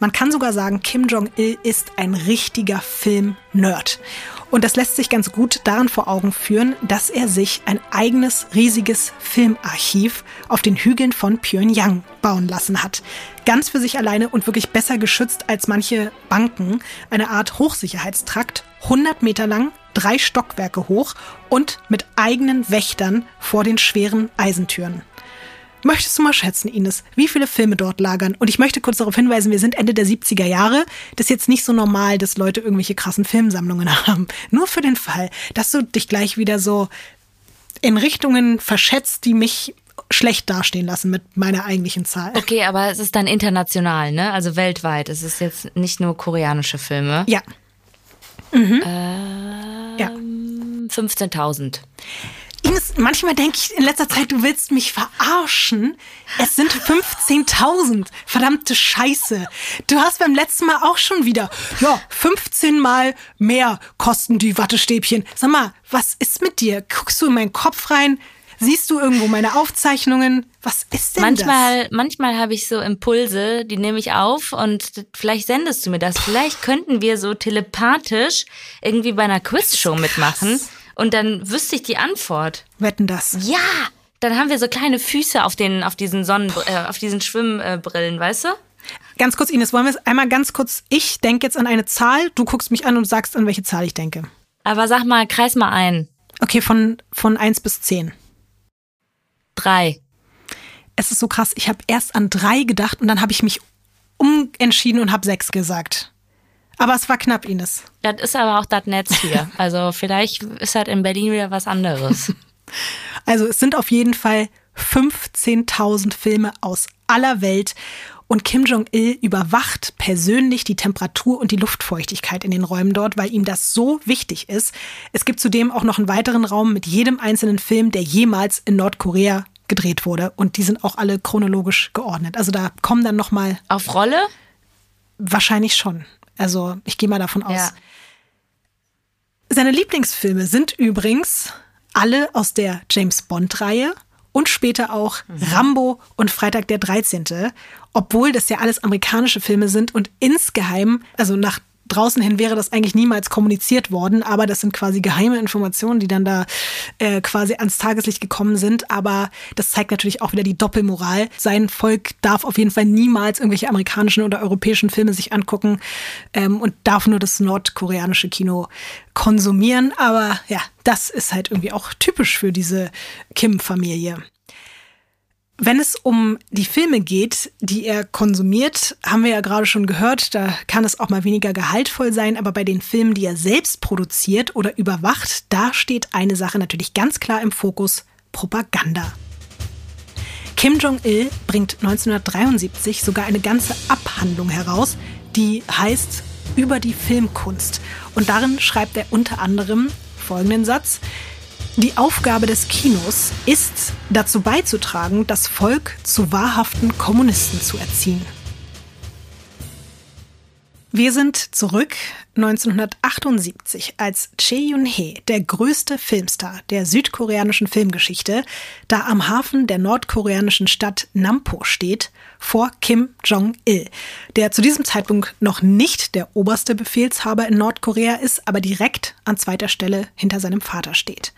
Man kann sogar sagen, Kim Jong-il ist ein richtiger Film-Nerd. Und das lässt sich ganz gut daran vor Augen führen, dass er sich ein eigenes riesiges Filmarchiv auf den Hügeln von Pyongyang bauen lassen hat. Ganz für sich alleine und wirklich besser geschützt als manche Banken. Eine Art Hochsicherheitstrakt, 100 Meter lang, drei Stockwerke hoch und mit eigenen Wächtern vor den schweren Eisentüren. Möchtest du mal schätzen, Ines, wie viele Filme dort lagern? Und ich möchte kurz darauf hinweisen, wir sind Ende der 70er Jahre. Das ist jetzt nicht so normal, dass Leute irgendwelche krassen Filmsammlungen [laughs] haben. Nur für den Fall, dass du dich gleich wieder so in Richtungen verschätzt, die mich schlecht dastehen lassen mit meiner eigentlichen Zahl. Okay, aber es ist dann international, ne? Also weltweit. Es ist jetzt nicht nur koreanische Filme. Ja. Mhm. Ähm, ja. 15.000. Ines, manchmal denke ich in letzter Zeit, du willst mich verarschen. Es sind 15.000. Verdammte Scheiße. Du hast beim letzten Mal auch schon wieder, ja, 15 Mal mehr kosten die Wattestäbchen. Sag mal, was ist mit dir? Guckst du in meinen Kopf rein? Siehst du irgendwo meine Aufzeichnungen? Was ist denn manchmal, das? Manchmal habe ich so Impulse, die nehme ich auf und vielleicht sendest du mir das. Vielleicht könnten wir so telepathisch irgendwie bei einer Quizshow mitmachen und dann wüsste ich die Antwort. Wetten das? Ja! Dann haben wir so kleine Füße auf den, auf diesen Sonnen, äh, auf diesen Schwimmbrillen, weißt du? Ganz kurz, Ines, wollen wir es einmal ganz kurz. Ich denke jetzt an eine Zahl, du guckst mich an und sagst, an welche Zahl ich denke. Aber sag mal, kreis mal ein. Okay, von, von 1 bis 10. Drei. Es ist so krass, ich habe erst an drei gedacht und dann habe ich mich umentschieden und habe sechs gesagt. Aber es war knapp, Ines. Das ist aber auch das Netz hier. [laughs] Also vielleicht ist halt in Berlin wieder was anderes. Also es sind auf jeden Fall 15.000 Filme aus aller Welt. Und Kim Jong-il überwacht persönlich die Temperatur und die Luftfeuchtigkeit in den Räumen dort, weil ihm das so wichtig ist. Es gibt zudem auch noch einen weiteren Raum mit jedem einzelnen Film, der jemals in Nordkorea gedreht wurde. Und die sind auch alle chronologisch geordnet. Also da kommen dann noch mal auf Rolle. Wahrscheinlich schon. Also ich gehe mal davon aus. Ja. Seine Lieblingsfilme sind übrigens alle aus der James Bond-Reihe und später auch mhm. Rambo und Freitag der 13. Obwohl das ja alles amerikanische Filme sind und insgeheim, also nach draußen hin wäre das eigentlich niemals kommuniziert worden, aber das sind quasi geheime Informationen, die dann da äh, quasi ans Tageslicht gekommen sind. Aber das zeigt natürlich auch wieder die Doppelmoral. Sein Volk darf auf jeden Fall niemals irgendwelche amerikanischen oder europäischen Filme sich angucken ähm, und darf nur das nordkoreanische Kino konsumieren. Aber ja, das ist halt irgendwie auch typisch für diese Kim-Familie. Wenn es um die Filme geht, die er konsumiert, haben wir ja gerade schon gehört, da kann es auch mal weniger gehaltvoll sein, aber bei den Filmen, die er selbst produziert oder überwacht, da steht eine Sache natürlich ganz klar im Fokus, Propaganda. Kim Jong-il bringt 1973 sogar eine ganze Abhandlung heraus, die heißt über die Filmkunst. Und darin schreibt er unter anderem folgenden Satz, die Aufgabe des Kinos ist, dazu beizutragen, das Volk zu wahrhaften Kommunisten zu erziehen. Wir sind zurück 1978, als Choi Yun-hee, der größte Filmstar der südkoreanischen Filmgeschichte, da am Hafen der nordkoreanischen Stadt Nampo steht, vor Kim Jong-il, der zu diesem Zeitpunkt noch nicht der oberste Befehlshaber in Nordkorea ist, aber direkt an zweiter Stelle hinter seinem Vater steht.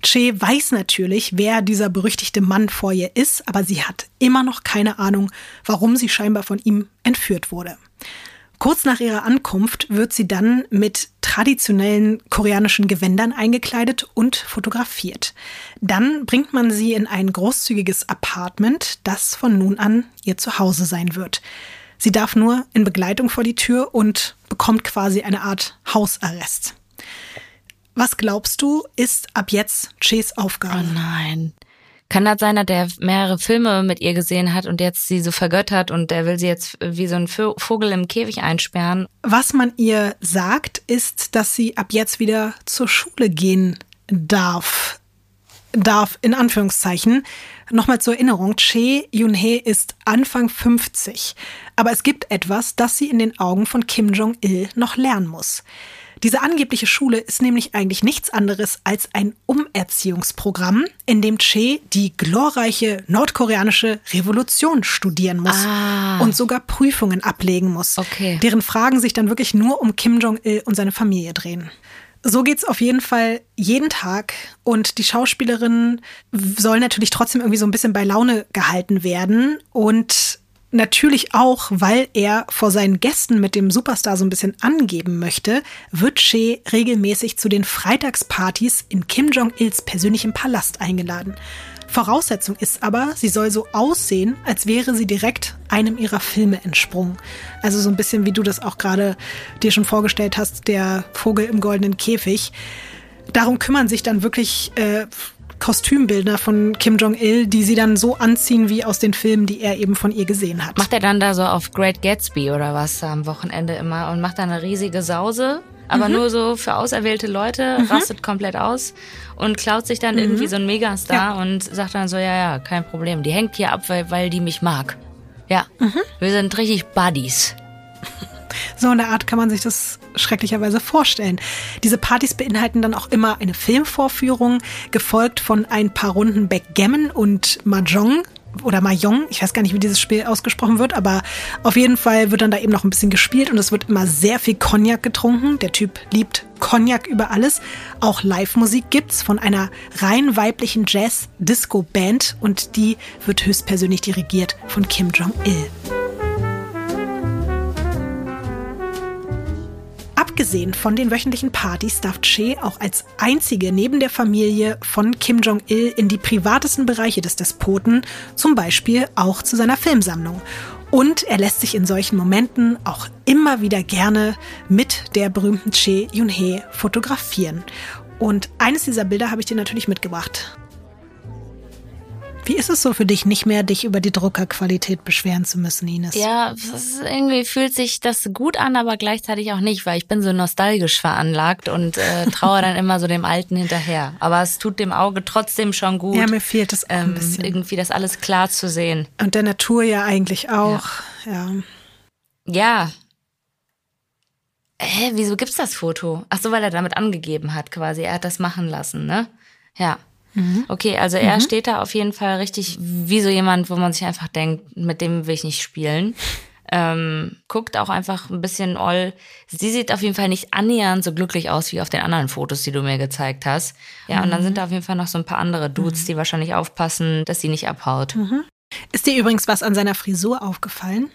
Che weiß natürlich, wer dieser berüchtigte Mann vor ihr ist, aber sie hat immer noch keine Ahnung, warum sie scheinbar von ihm entführt wurde. Kurz nach ihrer Ankunft wird sie dann mit traditionellen koreanischen Gewändern eingekleidet und fotografiert. Dann bringt man sie in ein großzügiges Apartment, das von nun an ihr Zuhause sein wird. Sie darf nur in Begleitung vor die Tür und bekommt quasi eine Art Hausarrest. Was glaubst du, ist ab jetzt Ches Aufgabe? Oh nein. Kann das sein, dass der mehrere Filme mit ihr gesehen hat und jetzt sie so vergöttert und der will sie jetzt wie so ein Vogel im Käfig einsperren? Was man ihr sagt, ist, dass sie ab jetzt wieder zur Schule gehen darf. darf, in Anführungszeichen. Nochmal zur Erinnerung, Che Yun-hee ist Anfang 50. Aber es gibt etwas, das sie in den Augen von Kim Jong-il noch lernen muss. Diese angebliche Schule ist nämlich eigentlich nichts anderes als ein Umerziehungsprogramm, in dem Che die glorreiche nordkoreanische Revolution studieren muss ah. und sogar Prüfungen ablegen muss, okay. deren Fragen sich dann wirklich nur um Kim Jong-il und seine Familie drehen. So geht's auf jeden Fall jeden Tag und die Schauspielerinnen sollen natürlich trotzdem irgendwie so ein bisschen bei Laune gehalten werden und Natürlich auch, weil er vor seinen Gästen mit dem Superstar so ein bisschen angeben möchte, wird Shea regelmäßig zu den Freitagspartys in Kim Jong-ils persönlichem Palast eingeladen. Voraussetzung ist aber, sie soll so aussehen, als wäre sie direkt einem ihrer Filme entsprungen. Also so ein bisschen wie du das auch gerade dir schon vorgestellt hast, der Vogel im goldenen Käfig. Darum kümmern sich dann wirklich äh, Kostümbildner von Kim Jong-il, die sie dann so anziehen wie aus den Filmen, die er eben von ihr gesehen hat. Macht er dann da so auf Great Gatsby oder was am Wochenende immer und macht da eine riesige Sause? Aber mhm. nur so für auserwählte Leute, mhm. rastet komplett aus und klaut sich dann mhm. irgendwie so ein Megastar ja. und sagt dann so, ja, ja, kein Problem. Die hängt hier ab, weil, weil die mich mag. Ja, mhm. wir sind richtig Buddies. So in der Art kann man sich das schrecklicherweise vorstellen. Diese Partys beinhalten dann auch immer eine Filmvorführung, gefolgt von ein paar Runden Backgammon und Mahjong oder Mahjong, ich weiß gar nicht, wie dieses Spiel ausgesprochen wird, aber auf jeden Fall wird dann da eben noch ein bisschen gespielt und es wird immer sehr viel Cognac getrunken. Der Typ liebt Cognac über alles. Auch Live-Musik gibt's von einer rein weiblichen Jazz-Disco-Band und die wird höchstpersönlich dirigiert von Kim Jong-il. Abgesehen von den wöchentlichen Partys darf Che auch als einzige neben der Familie von Kim Jong-il in die privatesten Bereiche des Despoten, zum Beispiel auch zu seiner Filmsammlung. Und er lässt sich in solchen Momenten auch immer wieder gerne mit der berühmten Che Yun-hee fotografieren. Und eines dieser Bilder habe ich dir natürlich mitgebracht. Wie ist es so für dich, nicht mehr dich über die Druckerqualität beschweren zu müssen, Ines? Ja, irgendwie fühlt sich das gut an, aber gleichzeitig auch nicht, weil ich bin so nostalgisch veranlagt und äh, [laughs] traue dann immer so dem Alten hinterher. Aber es tut dem Auge trotzdem schon gut. Ja, mir fehlt es ähm, ein bisschen. Irgendwie das alles klar zu sehen. Und der Natur ja eigentlich auch. Ja. Ja. ja. Hä, wieso gibt's das Foto? Ach so, weil er damit angegeben hat, quasi. Er hat das machen lassen, ne? Ja. Mhm. Okay, also er mhm. steht da auf jeden Fall richtig wie so jemand, wo man sich einfach denkt, mit dem will ich nicht spielen. Ähm, guckt auch einfach ein bisschen all. Sie sieht auf jeden Fall nicht annähernd so glücklich aus wie auf den anderen Fotos, die du mir gezeigt hast. Ja, mhm. und dann sind da auf jeden Fall noch so ein paar andere Dudes, mhm. die wahrscheinlich aufpassen, dass sie nicht abhaut. Mhm. Ist dir übrigens was an seiner Frisur aufgefallen?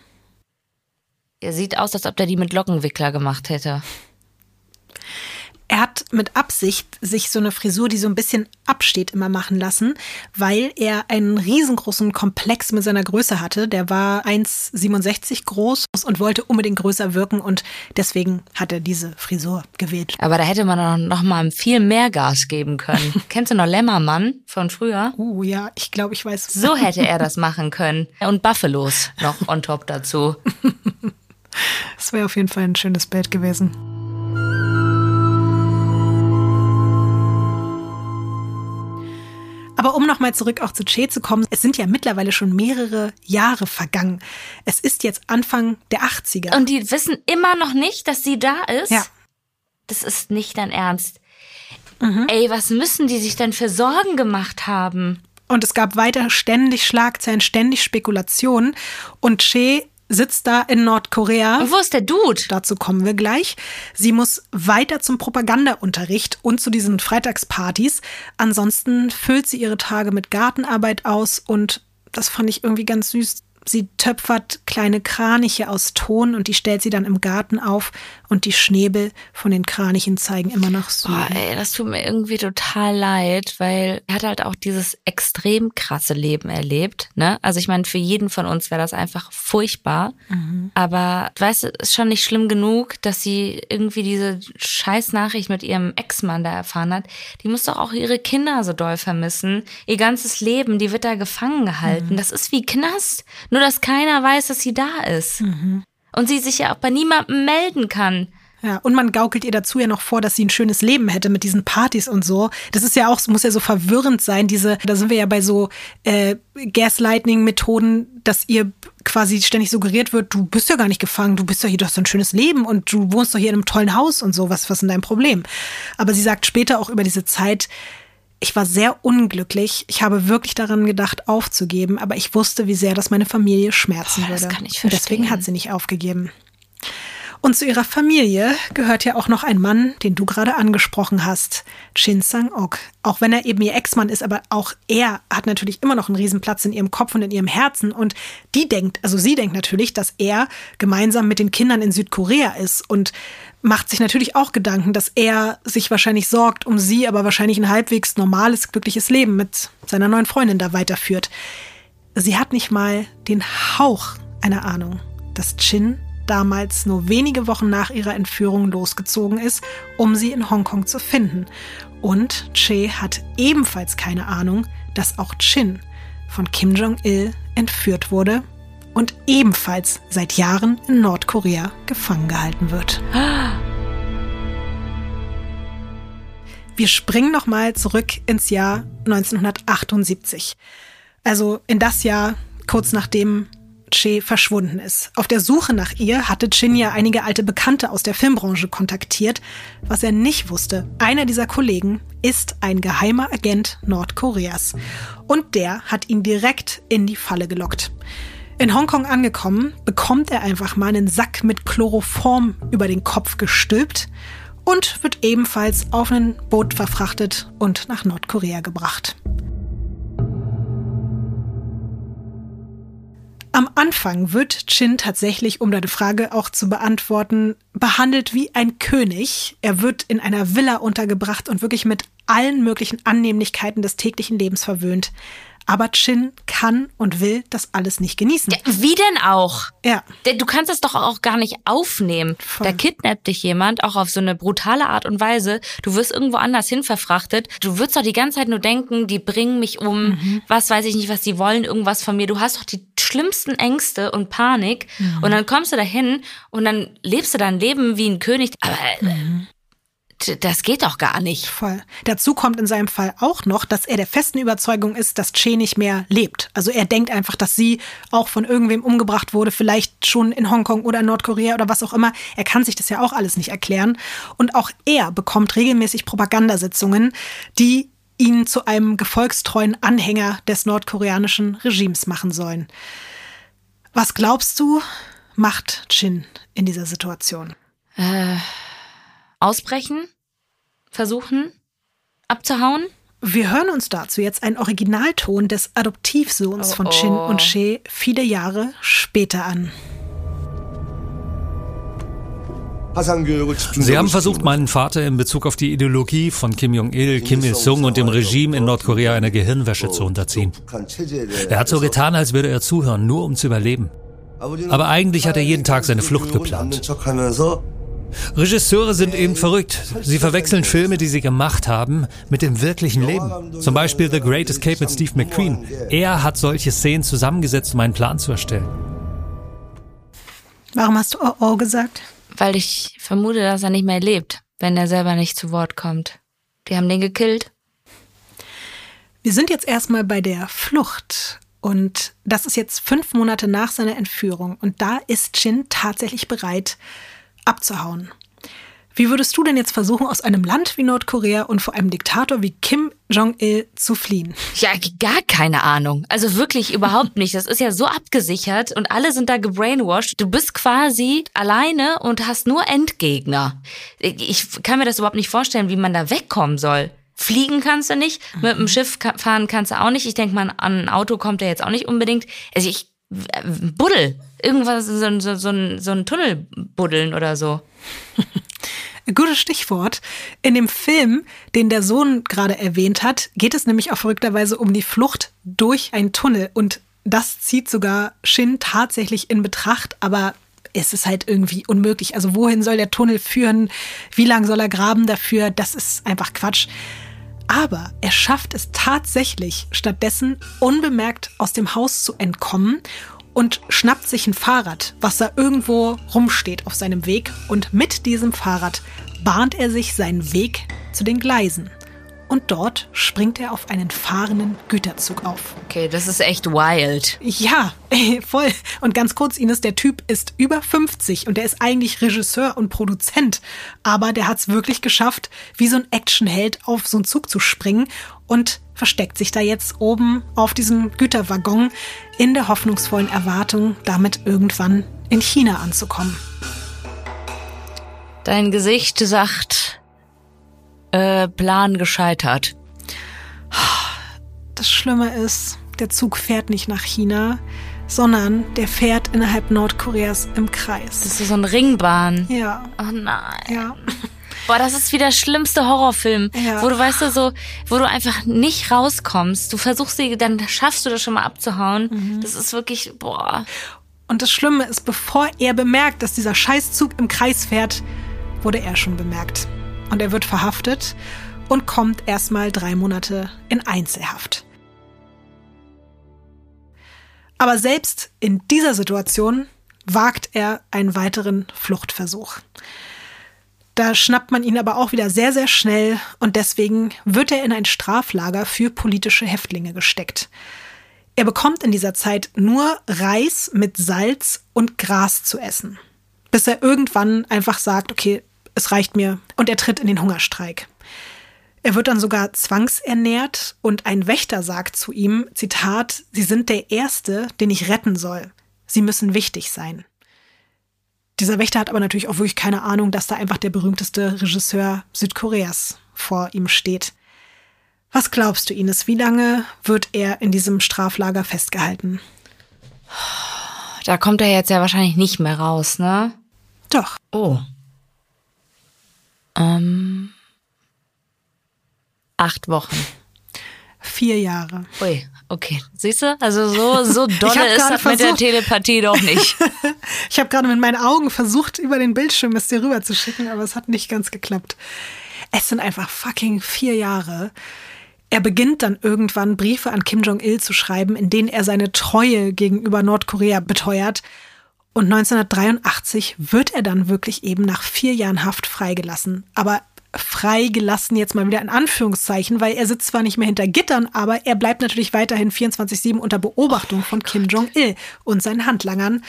Er sieht aus, als ob der die mit Lockenwickler gemacht hätte. Er hat mit Absicht sich so eine Frisur, die so ein bisschen absteht, immer machen lassen, weil er einen riesengroßen Komplex mit seiner Größe hatte. Der war 1,67 groß und wollte unbedingt größer wirken und deswegen hat er diese Frisur gewählt. Aber da hätte man noch mal viel mehr Gas geben können. [laughs] Kennst du noch Lämmermann von früher? Uh, ja, ich glaube, ich weiß. So hätte er das [laughs] machen können. Und Buffalos noch on top dazu. [laughs] Das wäre auf jeden Fall ein schönes Bild gewesen. Aber um nochmal zurück auch zu Che zu kommen, es sind ja mittlerweile schon mehrere Jahre vergangen. Es ist jetzt Anfang der 80er. Und die wissen immer noch nicht, dass sie da ist? Ja. Das ist nicht dein Ernst. Mhm. Ey, was müssen die sich denn für Sorgen gemacht haben? Und es gab weiter ständig Schlagzeilen, ständig Spekulationen. Und Che sitzt da in Nordkorea. Und wo ist der Dude? Dazu kommen wir gleich. Sie muss weiter zum Propagandaunterricht und zu diesen Freitagspartys. Ansonsten füllt sie ihre Tage mit Gartenarbeit aus und das fand ich irgendwie ganz süß. Sie töpfert kleine Kraniche aus Ton und die stellt sie dann im Garten auf und die Schnäbel von den Kranichen zeigen immer nach Süden. Boah, ey, das tut mir irgendwie total leid, weil er hat halt auch dieses extrem krasse Leben erlebt. Ne? Also ich meine, für jeden von uns wäre das einfach furchtbar. Mhm. Aber weißt du, ist schon nicht schlimm genug, dass sie irgendwie diese Scheißnachricht mit ihrem Ex-Mann da erfahren hat. Die muss doch auch ihre Kinder so doll vermissen. Ihr ganzes Leben, die wird da gefangen gehalten. Mhm. Das ist wie Knast. Nur, dass keiner weiß, dass sie da ist. Mhm. Und sie sich ja auch bei niemandem melden kann. Ja, und man gaukelt ihr dazu ja noch vor, dass sie ein schönes Leben hätte mit diesen Partys und so. Das ist ja auch, muss ja so verwirrend sein, diese, da sind wir ja bei so äh, Gaslighting-Methoden, dass ihr quasi ständig suggeriert wird, du bist ja gar nicht gefangen, du bist ja hier, du hast so ein schönes Leben und du wohnst doch hier in einem tollen Haus und so, was, was ist denn dein Problem? Aber sie sagt später auch über diese Zeit, ich war sehr unglücklich. Ich habe wirklich daran gedacht, aufzugeben, aber ich wusste, wie sehr das meine Familie schmerzen Boah, würde. Das kann ich verstehen. Und deswegen hat sie nicht aufgegeben. Und zu ihrer Familie gehört ja auch noch ein Mann, den du gerade angesprochen hast, Shin Sang-ok. Auch wenn er eben ihr Ex-Mann ist, aber auch er hat natürlich immer noch einen Riesenplatz in ihrem Kopf und in ihrem Herzen. Und die denkt, also sie denkt natürlich, dass er gemeinsam mit den Kindern in Südkorea ist und macht sich natürlich auch Gedanken, dass er sich wahrscheinlich sorgt um sie, aber wahrscheinlich ein halbwegs normales, glückliches Leben mit seiner neuen Freundin da weiterführt. Sie hat nicht mal den Hauch einer Ahnung, dass Chin damals nur wenige Wochen nach ihrer Entführung losgezogen ist, um sie in Hongkong zu finden. Und Che hat ebenfalls keine Ahnung, dass auch Chin von Kim Jong-il entführt wurde und ebenfalls seit Jahren in Nordkorea gefangen gehalten wird. [gasps] Wir springen nochmal zurück ins Jahr 1978. Also in das Jahr kurz nachdem Che verschwunden ist. Auf der Suche nach ihr hatte Chin ja einige alte Bekannte aus der Filmbranche kontaktiert. Was er nicht wusste, einer dieser Kollegen ist ein geheimer Agent Nordkoreas. Und der hat ihn direkt in die Falle gelockt. In Hongkong angekommen, bekommt er einfach mal einen Sack mit Chloroform über den Kopf gestülpt und wird ebenfalls auf ein Boot verfrachtet und nach Nordkorea gebracht. Am Anfang wird Chin tatsächlich, um deine Frage auch zu beantworten, behandelt wie ein König. Er wird in einer Villa untergebracht und wirklich mit allen möglichen Annehmlichkeiten des täglichen Lebens verwöhnt. Aber Chin kann und will das alles nicht genießen. Ja, wie denn auch? Ja. Du kannst das doch auch gar nicht aufnehmen. Voll. Da kidnappt dich jemand, auch auf so eine brutale Art und Weise. Du wirst irgendwo anders hin verfrachtet. Du wirst doch die ganze Zeit nur denken, die bringen mich um, mhm. was weiß ich nicht, was die wollen, irgendwas von mir. Du hast doch die schlimmsten Ängste und Panik. Mhm. Und dann kommst du dahin und dann lebst du dein Leben wie ein König. Aber mhm das geht doch gar nicht. Voll. Dazu kommt in seinem Fall auch noch, dass er der festen Überzeugung ist, dass Che nicht mehr lebt. Also er denkt einfach, dass sie auch von irgendwem umgebracht wurde, vielleicht schon in Hongkong oder in Nordkorea oder was auch immer. Er kann sich das ja auch alles nicht erklären. Und auch er bekommt regelmäßig Propagandasitzungen, die ihn zu einem gefolgstreuen Anhänger des nordkoreanischen Regimes machen sollen. Was glaubst du, macht Chin in dieser Situation? Äh ausbrechen, versuchen, abzuhauen? Wir hören uns dazu jetzt einen Originalton des Adoptivsohns oh, von Chin oh. und She viele Jahre später an. Sie haben versucht, meinen Vater in Bezug auf die Ideologie von Kim Jong-il, Kim Il-sung und dem Regime in Nordkorea einer Gehirnwäsche zu unterziehen. Er hat so getan, als würde er zuhören, nur um zu überleben. Aber eigentlich hat er jeden Tag seine Flucht geplant. Regisseure sind eben verrückt. Sie verwechseln Filme, die sie gemacht haben, mit dem wirklichen Leben. Zum Beispiel The Great Escape mit Steve McQueen. Er hat solche Szenen zusammengesetzt, um einen Plan zu erstellen. Warum hast du oh, oh gesagt? Weil ich vermute, dass er nicht mehr lebt, wenn er selber nicht zu Wort kommt. Die haben den gekillt. Wir sind jetzt erstmal bei der Flucht. Und das ist jetzt fünf Monate nach seiner Entführung. Und da ist Chin tatsächlich bereit, abzuhauen. Wie würdest du denn jetzt versuchen, aus einem Land wie Nordkorea und vor einem Diktator wie Kim Jong-il zu fliehen? Ja, gar keine Ahnung. Also wirklich überhaupt nicht. Das ist ja so abgesichert und alle sind da gebrainwashed. Du bist quasi alleine und hast nur Endgegner. Ich kann mir das überhaupt nicht vorstellen, wie man da wegkommen soll. Fliegen kannst du nicht, mit dem Schiff fahren kannst du auch nicht. Ich denke mal, an ein Auto kommt er jetzt auch nicht unbedingt. Also ich, Buddel. Irgendwas, so, so, so, so ein Tunnel buddeln oder so. [laughs] Gutes Stichwort. In dem Film, den der Sohn gerade erwähnt hat, geht es nämlich auch verrückterweise um die Flucht durch einen Tunnel. Und das zieht sogar Shin tatsächlich in Betracht, aber es ist halt irgendwie unmöglich. Also wohin soll der Tunnel führen? Wie lang soll er graben dafür? Das ist einfach Quatsch. Aber er schafft es tatsächlich, stattdessen unbemerkt aus dem Haus zu entkommen und schnappt sich ein Fahrrad, was da irgendwo rumsteht auf seinem Weg. Und mit diesem Fahrrad bahnt er sich seinen Weg zu den Gleisen und dort springt er auf einen fahrenden Güterzug auf. Okay, das ist echt wild. Ja, [laughs] voll. Und ganz kurz, Ines, der Typ ist über 50 und der ist eigentlich Regisseur und Produzent. Aber der hat es wirklich geschafft, wie so ein Actionheld auf so einen Zug zu springen und versteckt sich da jetzt oben auf diesem Güterwaggon in der hoffnungsvollen Erwartung, damit irgendwann in China anzukommen. Dein Gesicht sagt, äh, Plan gescheitert. Das Schlimme ist, der Zug fährt nicht nach China, sondern der fährt innerhalb Nordkoreas im Kreis. Das ist so eine Ringbahn. Ja. Oh nein. Ja. Boah, das ist wie der schlimmste Horrorfilm, ja. wo du weißt du so, wo du einfach nicht rauskommst. Du versuchst sie, dann schaffst du das schon mal abzuhauen. Mhm. Das ist wirklich boah. Und das Schlimme ist, bevor er bemerkt, dass dieser Scheißzug im Kreis fährt, wurde er schon bemerkt und er wird verhaftet und kommt erstmal drei Monate in Einzelhaft. Aber selbst in dieser Situation wagt er einen weiteren Fluchtversuch. Da schnappt man ihn aber auch wieder sehr, sehr schnell und deswegen wird er in ein Straflager für politische Häftlinge gesteckt. Er bekommt in dieser Zeit nur Reis mit Salz und Gras zu essen, bis er irgendwann einfach sagt, okay, es reicht mir. Und er tritt in den Hungerstreik. Er wird dann sogar zwangsernährt und ein Wächter sagt zu ihm, Zitat, Sie sind der Erste, den ich retten soll. Sie müssen wichtig sein. Dieser Wächter hat aber natürlich auch wirklich keine Ahnung, dass da einfach der berühmteste Regisseur Südkoreas vor ihm steht. Was glaubst du, Ines, wie lange wird er in diesem Straflager festgehalten? Da kommt er jetzt ja wahrscheinlich nicht mehr raus, ne? Doch. Oh. Ähm, acht Wochen. Vier Jahre. Ui, okay. Siehst du? Also so, so dolle ist das mit der Telepathie doch nicht. [laughs] ich habe gerade mit meinen Augen versucht, über den Bildschirm es dir rüber zu schicken, aber es hat nicht ganz geklappt. Es sind einfach fucking vier Jahre. Er beginnt dann irgendwann Briefe an Kim Jong-il zu schreiben, in denen er seine Treue gegenüber Nordkorea beteuert und 1983 wird er dann wirklich eben nach vier Jahren Haft freigelassen. Aber freigelassen jetzt mal wieder in Anführungszeichen, weil er sitzt zwar nicht mehr hinter Gittern, aber er bleibt natürlich weiterhin 24-7 unter Beobachtung von Kim Jong-il und seinen Handlangern.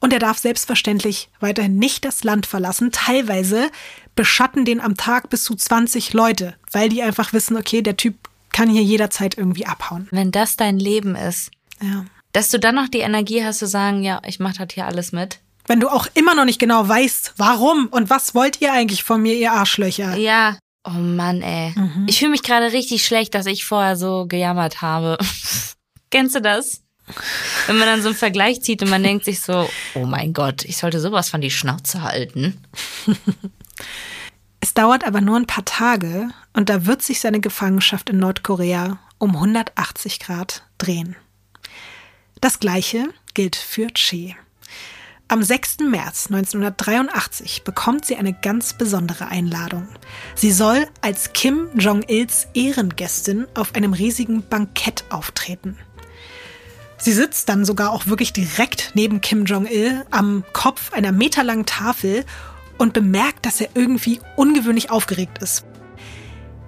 Und er darf selbstverständlich weiterhin nicht das Land verlassen. Teilweise beschatten den am Tag bis zu 20 Leute, weil die einfach wissen, okay, der Typ kann hier jederzeit irgendwie abhauen. Wenn das dein Leben ist. Ja dass du dann noch die Energie hast zu sagen, ja, ich mach das hier alles mit. Wenn du auch immer noch nicht genau weißt, warum und was wollt ihr eigentlich von mir, ihr Arschlöcher? Ja. Oh Mann, ey. Mhm. Ich fühle mich gerade richtig schlecht, dass ich vorher so gejammert habe. [laughs] Kennst du das? Wenn man dann so einen Vergleich zieht und man denkt sich so, oh mein Gott, ich sollte sowas von die Schnauze halten. [laughs] es dauert aber nur ein paar Tage und da wird sich seine Gefangenschaft in Nordkorea um 180 Grad drehen. Das gleiche gilt für Che. Am 6. März 1983 bekommt sie eine ganz besondere Einladung. Sie soll als Kim Jong-ils Ehrengästin auf einem riesigen Bankett auftreten. Sie sitzt dann sogar auch wirklich direkt neben Kim Jong-il am Kopf einer meterlangen Tafel und bemerkt, dass er irgendwie ungewöhnlich aufgeregt ist.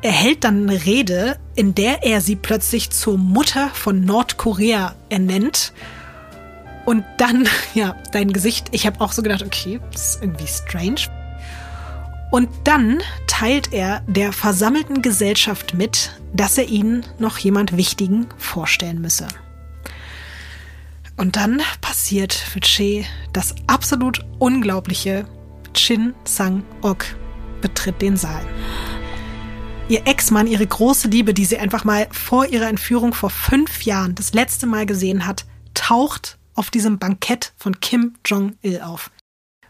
Er hält dann eine Rede, in der er sie plötzlich zur Mutter von Nordkorea ernennt. Und dann, [laughs] ja, dein Gesicht, ich habe auch so gedacht, okay, das ist irgendwie strange. Und dann teilt er der versammelten Gesellschaft mit, dass er ihnen noch jemand Wichtigen vorstellen müsse. Und dann passiert für Che das absolut Unglaubliche. Chin Sang-ok betritt den Saal ihr Ex-Mann, ihre große Liebe, die sie einfach mal vor ihrer Entführung vor fünf Jahren das letzte Mal gesehen hat, taucht auf diesem Bankett von Kim Jong-il auf.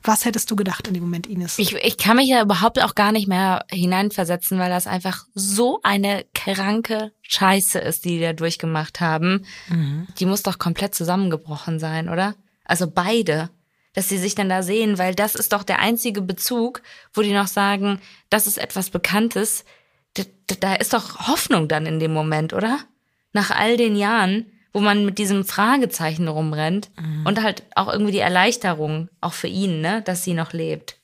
Was hättest du gedacht in dem Moment, Ines? Ich, ich kann mich ja überhaupt auch gar nicht mehr hineinversetzen, weil das einfach so eine kranke Scheiße ist, die die da durchgemacht haben. Mhm. Die muss doch komplett zusammengebrochen sein, oder? Also beide. Dass sie sich dann da sehen, weil das ist doch der einzige Bezug, wo die noch sagen, das ist etwas Bekanntes, da, ist doch Hoffnung dann in dem Moment, oder? Nach all den Jahren, wo man mit diesem Fragezeichen rumrennt mhm. und halt auch irgendwie die Erleichterung, auch für ihn, ne, dass sie noch lebt.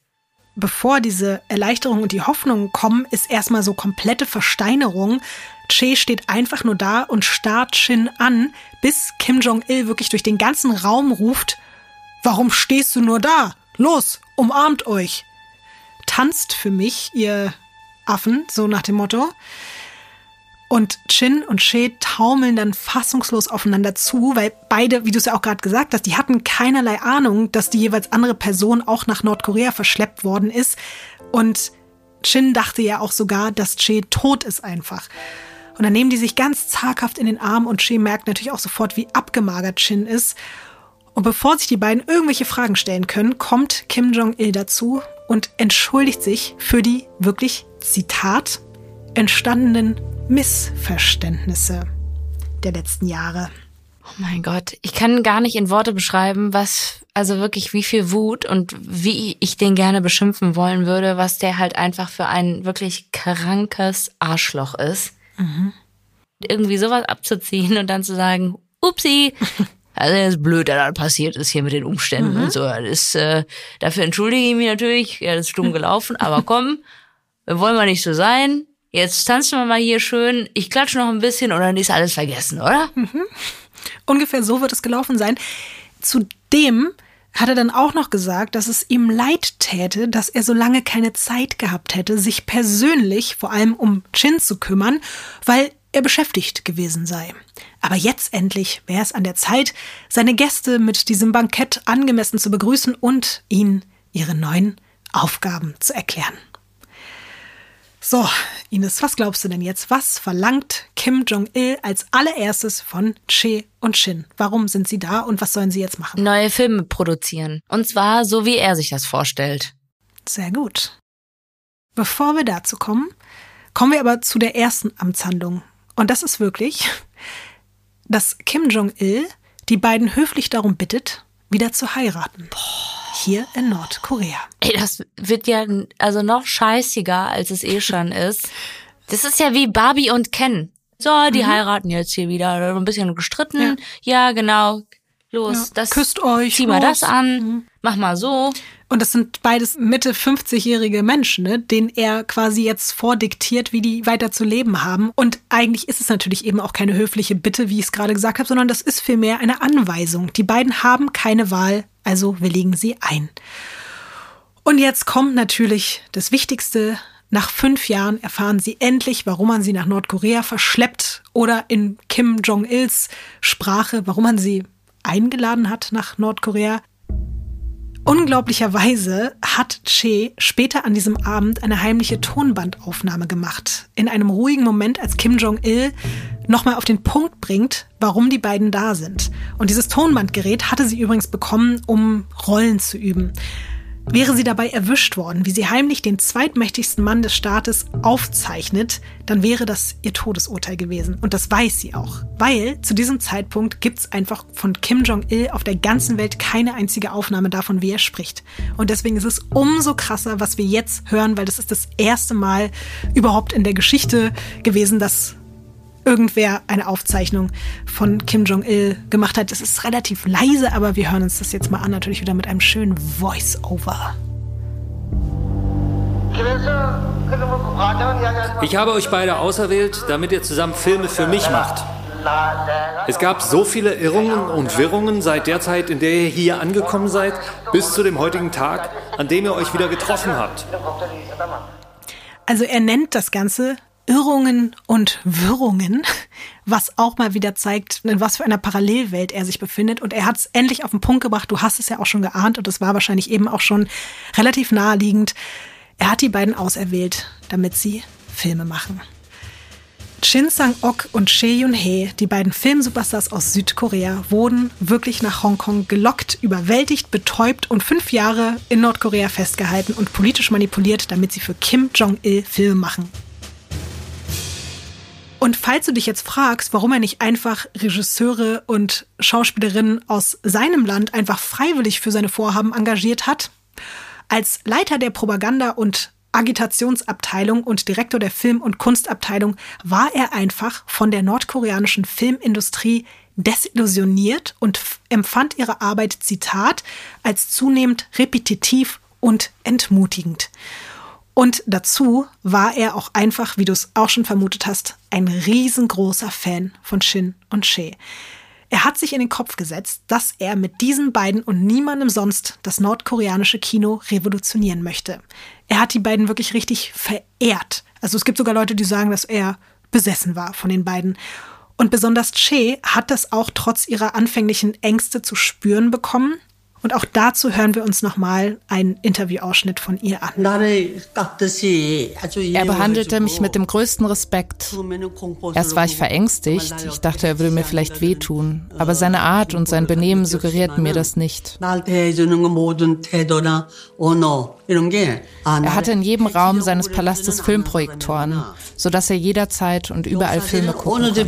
Bevor diese Erleichterung und die Hoffnung kommen, ist erstmal so komplette Versteinerung. Che steht einfach nur da und starrt Shin an, bis Kim Jong-il wirklich durch den ganzen Raum ruft, Warum stehst du nur da? Los, umarmt euch. Tanzt für mich, ihr Affen, so nach dem Motto. Und Chin und She taumeln dann fassungslos aufeinander zu, weil beide, wie du es ja auch gerade gesagt hast, die hatten keinerlei Ahnung, dass die jeweils andere Person auch nach Nordkorea verschleppt worden ist. Und Chin dachte ja auch sogar, dass Che tot ist einfach. Und dann nehmen die sich ganz zaghaft in den Arm und Che merkt natürlich auch sofort, wie abgemagert Chin ist. Und bevor sich die beiden irgendwelche Fragen stellen können, kommt Kim Jong-il dazu und entschuldigt sich für die wirklich, Zitat, entstandenen Missverständnisse der letzten Jahre. Oh mein Gott, ich kann gar nicht in Worte beschreiben, was, also wirklich wie viel Wut und wie ich den gerne beschimpfen wollen würde, was der halt einfach für ein wirklich krankes Arschloch ist. Mhm. Irgendwie sowas abzuziehen und dann zu sagen, upsi, also das ist blöd, dass das passiert ist hier mit den Umständen mhm. und so. Das ist, äh, dafür entschuldige ich mich natürlich, ja, das ist dumm gelaufen, [laughs] aber komm, wir wollen mal nicht so sein jetzt tanzen wir mal hier schön, ich klatsche noch ein bisschen und dann ist alles vergessen, oder? Mhm. Ungefähr so wird es gelaufen sein. Zudem hat er dann auch noch gesagt, dass es ihm leid täte, dass er so lange keine Zeit gehabt hätte, sich persönlich vor allem um Chin zu kümmern, weil er beschäftigt gewesen sei. Aber jetzt endlich wäre es an der Zeit, seine Gäste mit diesem Bankett angemessen zu begrüßen und ihnen ihre neuen Aufgaben zu erklären. So, Ines, was glaubst du denn jetzt? Was verlangt Kim Jong-il als allererstes von Che und Shin? Warum sind sie da und was sollen sie jetzt machen? Neue Filme produzieren. Und zwar so, wie er sich das vorstellt. Sehr gut. Bevor wir dazu kommen, kommen wir aber zu der ersten Amtshandlung. Und das ist wirklich, dass Kim Jong-il die beiden höflich darum bittet, wieder zu heiraten. Hier in Nordkorea. Ey, das wird ja also noch scheißiger, als es eh schon ist. Das ist ja wie Barbie und Ken. So, die mhm. heiraten jetzt hier wieder. Ein bisschen gestritten. Ja, ja genau. Los, ja. das küsst euch. Zieh mal das an. Mhm. Mach mal so. Und das sind beides Mitte 50-jährige Menschen, ne, denen er quasi jetzt vordiktiert, wie die weiter zu leben haben. Und eigentlich ist es natürlich eben auch keine höfliche Bitte, wie ich es gerade gesagt habe, sondern das ist vielmehr eine Anweisung. Die beiden haben keine Wahl, also willigen sie ein. Und jetzt kommt natürlich das Wichtigste. Nach fünf Jahren erfahren sie endlich, warum man sie nach Nordkorea verschleppt oder in Kim Jong-ils Sprache, warum man sie eingeladen hat nach Nordkorea. Unglaublicherweise hat Che später an diesem Abend eine heimliche Tonbandaufnahme gemacht. In einem ruhigen Moment, als Kim Jong-il nochmal auf den Punkt bringt, warum die beiden da sind. Und dieses Tonbandgerät hatte sie übrigens bekommen, um Rollen zu üben. Wäre sie dabei erwischt worden, wie sie heimlich den zweitmächtigsten Mann des Staates aufzeichnet, dann wäre das ihr Todesurteil gewesen. Und das weiß sie auch. Weil zu diesem Zeitpunkt gibt es einfach von Kim Jong-il auf der ganzen Welt keine einzige Aufnahme davon, wie er spricht. Und deswegen ist es umso krasser, was wir jetzt hören, weil das ist das erste Mal überhaupt in der Geschichte gewesen, dass irgendwer eine Aufzeichnung von Kim Jong-il gemacht hat. Es ist relativ leise, aber wir hören uns das jetzt mal an, natürlich wieder mit einem schönen Voice-Over. Ich habe euch beide auserwählt, damit ihr zusammen Filme für mich macht. Es gab so viele Irrungen und Wirrungen seit der Zeit, in der ihr hier angekommen seid, bis zu dem heutigen Tag, an dem ihr euch wieder getroffen habt. Also er nennt das Ganze Irrungen und Wirrungen, was auch mal wieder zeigt, in was für einer Parallelwelt er sich befindet. Und er hat es endlich auf den Punkt gebracht. Du hast es ja auch schon geahnt und es war wahrscheinlich eben auch schon relativ naheliegend. Er hat die beiden auserwählt, damit sie Filme machen. Shin Sang-ok und Choi Yun-hee, die beiden Filmsuperstars aus Südkorea, wurden wirklich nach Hongkong gelockt, überwältigt, betäubt und fünf Jahre in Nordkorea festgehalten und politisch manipuliert, damit sie für Kim Jong-il Filme machen. Und falls du dich jetzt fragst, warum er nicht einfach Regisseure und Schauspielerinnen aus seinem Land einfach freiwillig für seine Vorhaben engagiert hat, als Leiter der Propaganda- und Agitationsabteilung und Direktor der Film- und Kunstabteilung war er einfach von der nordkoreanischen Filmindustrie desillusioniert und empfand ihre Arbeit, Zitat, als zunehmend repetitiv und entmutigend. Und dazu war er auch einfach, wie du es auch schon vermutet hast, ein riesengroßer Fan von Shin und She. Er hat sich in den Kopf gesetzt, dass er mit diesen beiden und niemandem sonst das nordkoreanische Kino revolutionieren möchte. Er hat die beiden wirklich richtig verehrt. Also es gibt sogar Leute, die sagen, dass er besessen war von den beiden. Und besonders Che hat das auch trotz ihrer anfänglichen Ängste zu spüren bekommen. Und auch dazu hören wir uns nochmal einen Interviewausschnitt von ihr an. Er behandelte mich mit dem größten Respekt. Erst war ich verängstigt. Ich dachte, er würde mir vielleicht wehtun. Aber seine Art und sein Benehmen suggerierten mir das nicht. Er hatte in jedem Raum seines Palastes Filmprojektoren, sodass er jederzeit und überall Filme gucken konnte.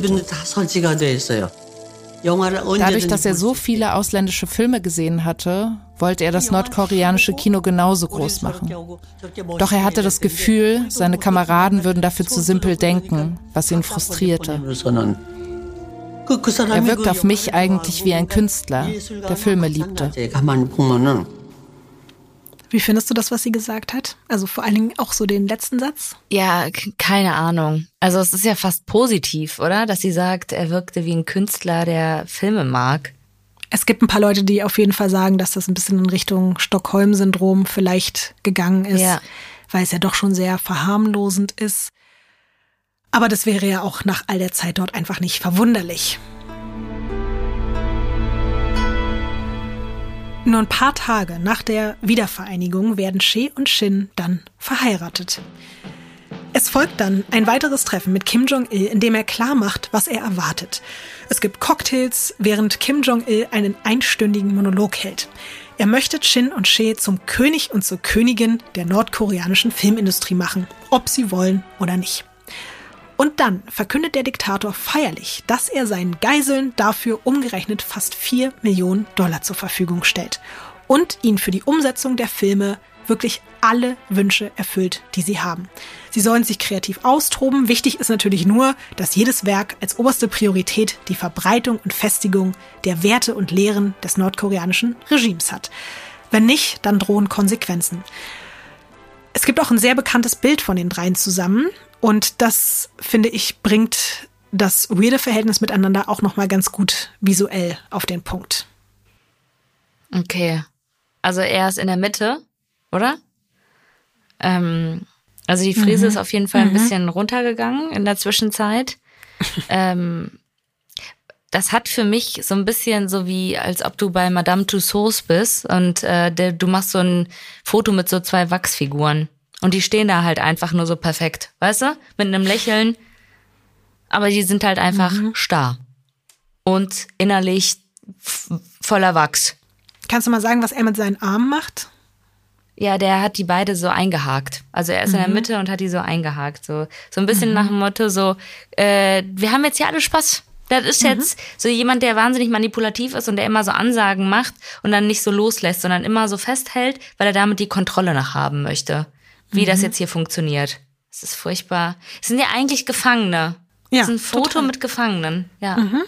Dadurch, dass er so viele ausländische Filme gesehen hatte, wollte er das nordkoreanische Kino genauso groß machen. Doch er hatte das Gefühl, seine Kameraden würden dafür zu simpel denken, was ihn frustrierte. Er wirkte auf mich eigentlich wie ein Künstler, der Filme liebte. Wie findest du das, was sie gesagt hat? Also vor allen Dingen auch so den letzten Satz? Ja, keine Ahnung. Also es ist ja fast positiv, oder? Dass sie sagt, er wirkte wie ein Künstler, der Filme mag. Es gibt ein paar Leute, die auf jeden Fall sagen, dass das ein bisschen in Richtung Stockholm-Syndrom vielleicht gegangen ist, ja. weil es ja doch schon sehr verharmlosend ist. Aber das wäre ja auch nach all der Zeit dort einfach nicht verwunderlich. Nur ein paar Tage nach der Wiedervereinigung werden She und Shin dann verheiratet. Es folgt dann ein weiteres Treffen mit Kim Jong-il, in dem er klar macht, was er erwartet. Es gibt Cocktails, während Kim Jong-il einen einstündigen Monolog hält. Er möchte Shin und She zum König und zur Königin der nordkoreanischen Filmindustrie machen, ob sie wollen oder nicht. Und dann verkündet der Diktator feierlich, dass er seinen Geiseln dafür umgerechnet fast 4 Millionen Dollar zur Verfügung stellt und ihnen für die Umsetzung der Filme wirklich alle Wünsche erfüllt, die sie haben. Sie sollen sich kreativ austoben. Wichtig ist natürlich nur, dass jedes Werk als oberste Priorität die Verbreitung und Festigung der Werte und Lehren des nordkoreanischen Regimes hat. Wenn nicht, dann drohen Konsequenzen. Es gibt auch ein sehr bekanntes Bild von den dreien zusammen. Und das, finde ich, bringt das weirde Verhältnis miteinander auch nochmal ganz gut visuell auf den Punkt. Okay. Also er ist in der Mitte, oder? Ähm, also die Frise mhm. ist auf jeden Fall ein mhm. bisschen runtergegangen in der Zwischenzeit. [laughs] ähm, das hat für mich so ein bisschen so wie, als ob du bei Madame Tussauds bist und äh, der, du machst so ein Foto mit so zwei Wachsfiguren. Und die stehen da halt einfach nur so perfekt, weißt du? Mit einem Lächeln. Aber die sind halt einfach mhm. starr. Und innerlich voller Wachs. Kannst du mal sagen, was er mit seinen Armen macht? Ja, der hat die beide so eingehakt. Also er ist mhm. in der mhm. Mitte und hat die so eingehakt. So, so ein bisschen mhm. nach dem Motto so, äh, wir haben jetzt ja alle Spaß. Das ist mhm. jetzt so jemand, der wahnsinnig manipulativ ist und der immer so Ansagen macht und dann nicht so loslässt, sondern immer so festhält, weil er damit die Kontrolle nach haben möchte wie mhm. das jetzt hier funktioniert. Es ist furchtbar. Es sind ja eigentlich Gefangene. Ja, es ist ein Foto total. mit Gefangenen. Ja. Mhm.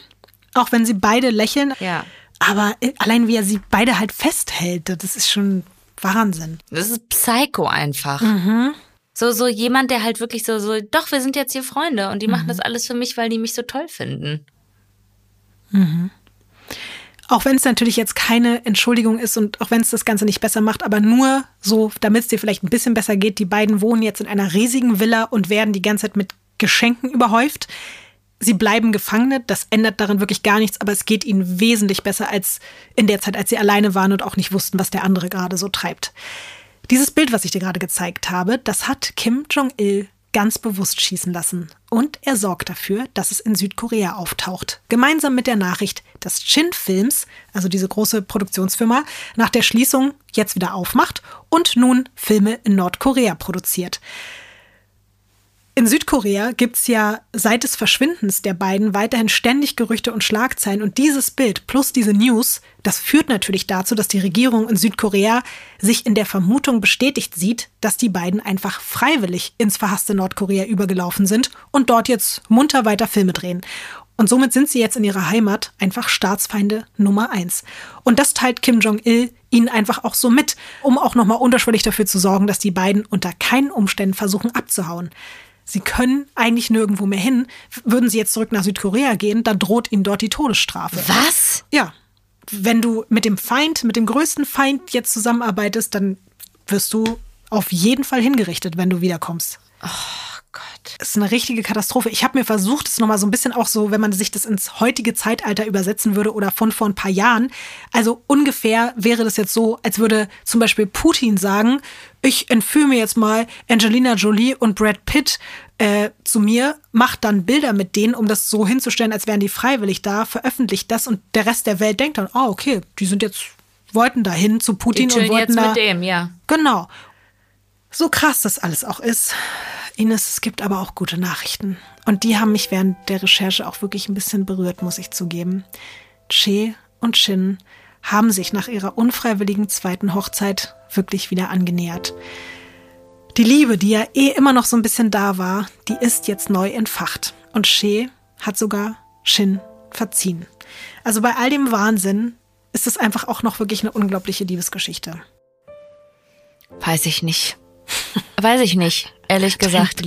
Auch wenn sie beide lächeln. Ja. Aber allein wie er sie beide halt festhält, das ist schon Wahnsinn. Das ist Psycho einfach. Mhm. So, so jemand, der halt wirklich so, so, doch, wir sind jetzt hier Freunde und die machen mhm. das alles für mich, weil die mich so toll finden. Mhm. Auch wenn es natürlich jetzt keine Entschuldigung ist und auch wenn es das Ganze nicht besser macht, aber nur so, damit es dir vielleicht ein bisschen besser geht. Die beiden wohnen jetzt in einer riesigen Villa und werden die ganze Zeit mit Geschenken überhäuft. Sie bleiben Gefangene, das ändert daran wirklich gar nichts, aber es geht ihnen wesentlich besser als in der Zeit, als sie alleine waren und auch nicht wussten, was der andere gerade so treibt. Dieses Bild, was ich dir gerade gezeigt habe, das hat Kim Jong-il ganz bewusst schießen lassen. Und er sorgt dafür, dass es in Südkorea auftaucht. Gemeinsam mit der Nachricht, dass Chin Films, also diese große Produktionsfirma, nach der Schließung jetzt wieder aufmacht und nun Filme in Nordkorea produziert. In Südkorea gibt es ja seit des Verschwindens der beiden weiterhin ständig Gerüchte und Schlagzeilen. Und dieses Bild plus diese News, das führt natürlich dazu, dass die Regierung in Südkorea sich in der Vermutung bestätigt sieht, dass die beiden einfach freiwillig ins verhasste Nordkorea übergelaufen sind und dort jetzt munter weiter Filme drehen. Und somit sind sie jetzt in ihrer Heimat einfach Staatsfeinde Nummer eins. Und das teilt Kim Jong-il ihnen einfach auch so mit, um auch nochmal unterschwellig dafür zu sorgen, dass die beiden unter keinen Umständen versuchen abzuhauen. Sie können eigentlich nirgendwo mehr hin. Würden sie jetzt zurück nach Südkorea gehen, dann droht ihnen dort die Todesstrafe. Was? Ja. Wenn du mit dem Feind, mit dem größten Feind jetzt zusammenarbeitest, dann wirst du auf jeden Fall hingerichtet, wenn du wiederkommst. Oh. Gott. Es ist eine richtige Katastrophe. Ich habe mir versucht, es nochmal so ein bisschen auch so, wenn man sich das ins heutige Zeitalter übersetzen würde oder von vor ein paar Jahren. Also ungefähr wäre das jetzt so, als würde zum Beispiel Putin sagen, ich entführe mir jetzt mal Angelina Jolie und Brad Pitt äh, zu mir, macht dann Bilder mit denen, um das so hinzustellen, als wären die freiwillig da, veröffentlicht das und der Rest der Welt denkt dann, oh, okay, die sind jetzt, wollten dahin zu Putin die und wollten jetzt da, mit dem, ja. Genau. So krass das alles auch ist. Ines, es gibt aber auch gute Nachrichten. Und die haben mich während der Recherche auch wirklich ein bisschen berührt, muss ich zugeben. Che und Shin haben sich nach ihrer unfreiwilligen zweiten Hochzeit wirklich wieder angenähert. Die Liebe, die ja eh immer noch so ein bisschen da war, die ist jetzt neu entfacht. Und Che hat sogar Shin verziehen. Also bei all dem Wahnsinn ist es einfach auch noch wirklich eine unglaubliche Liebesgeschichte. Weiß ich nicht. Weiß ich nicht, ehrlich gesagt.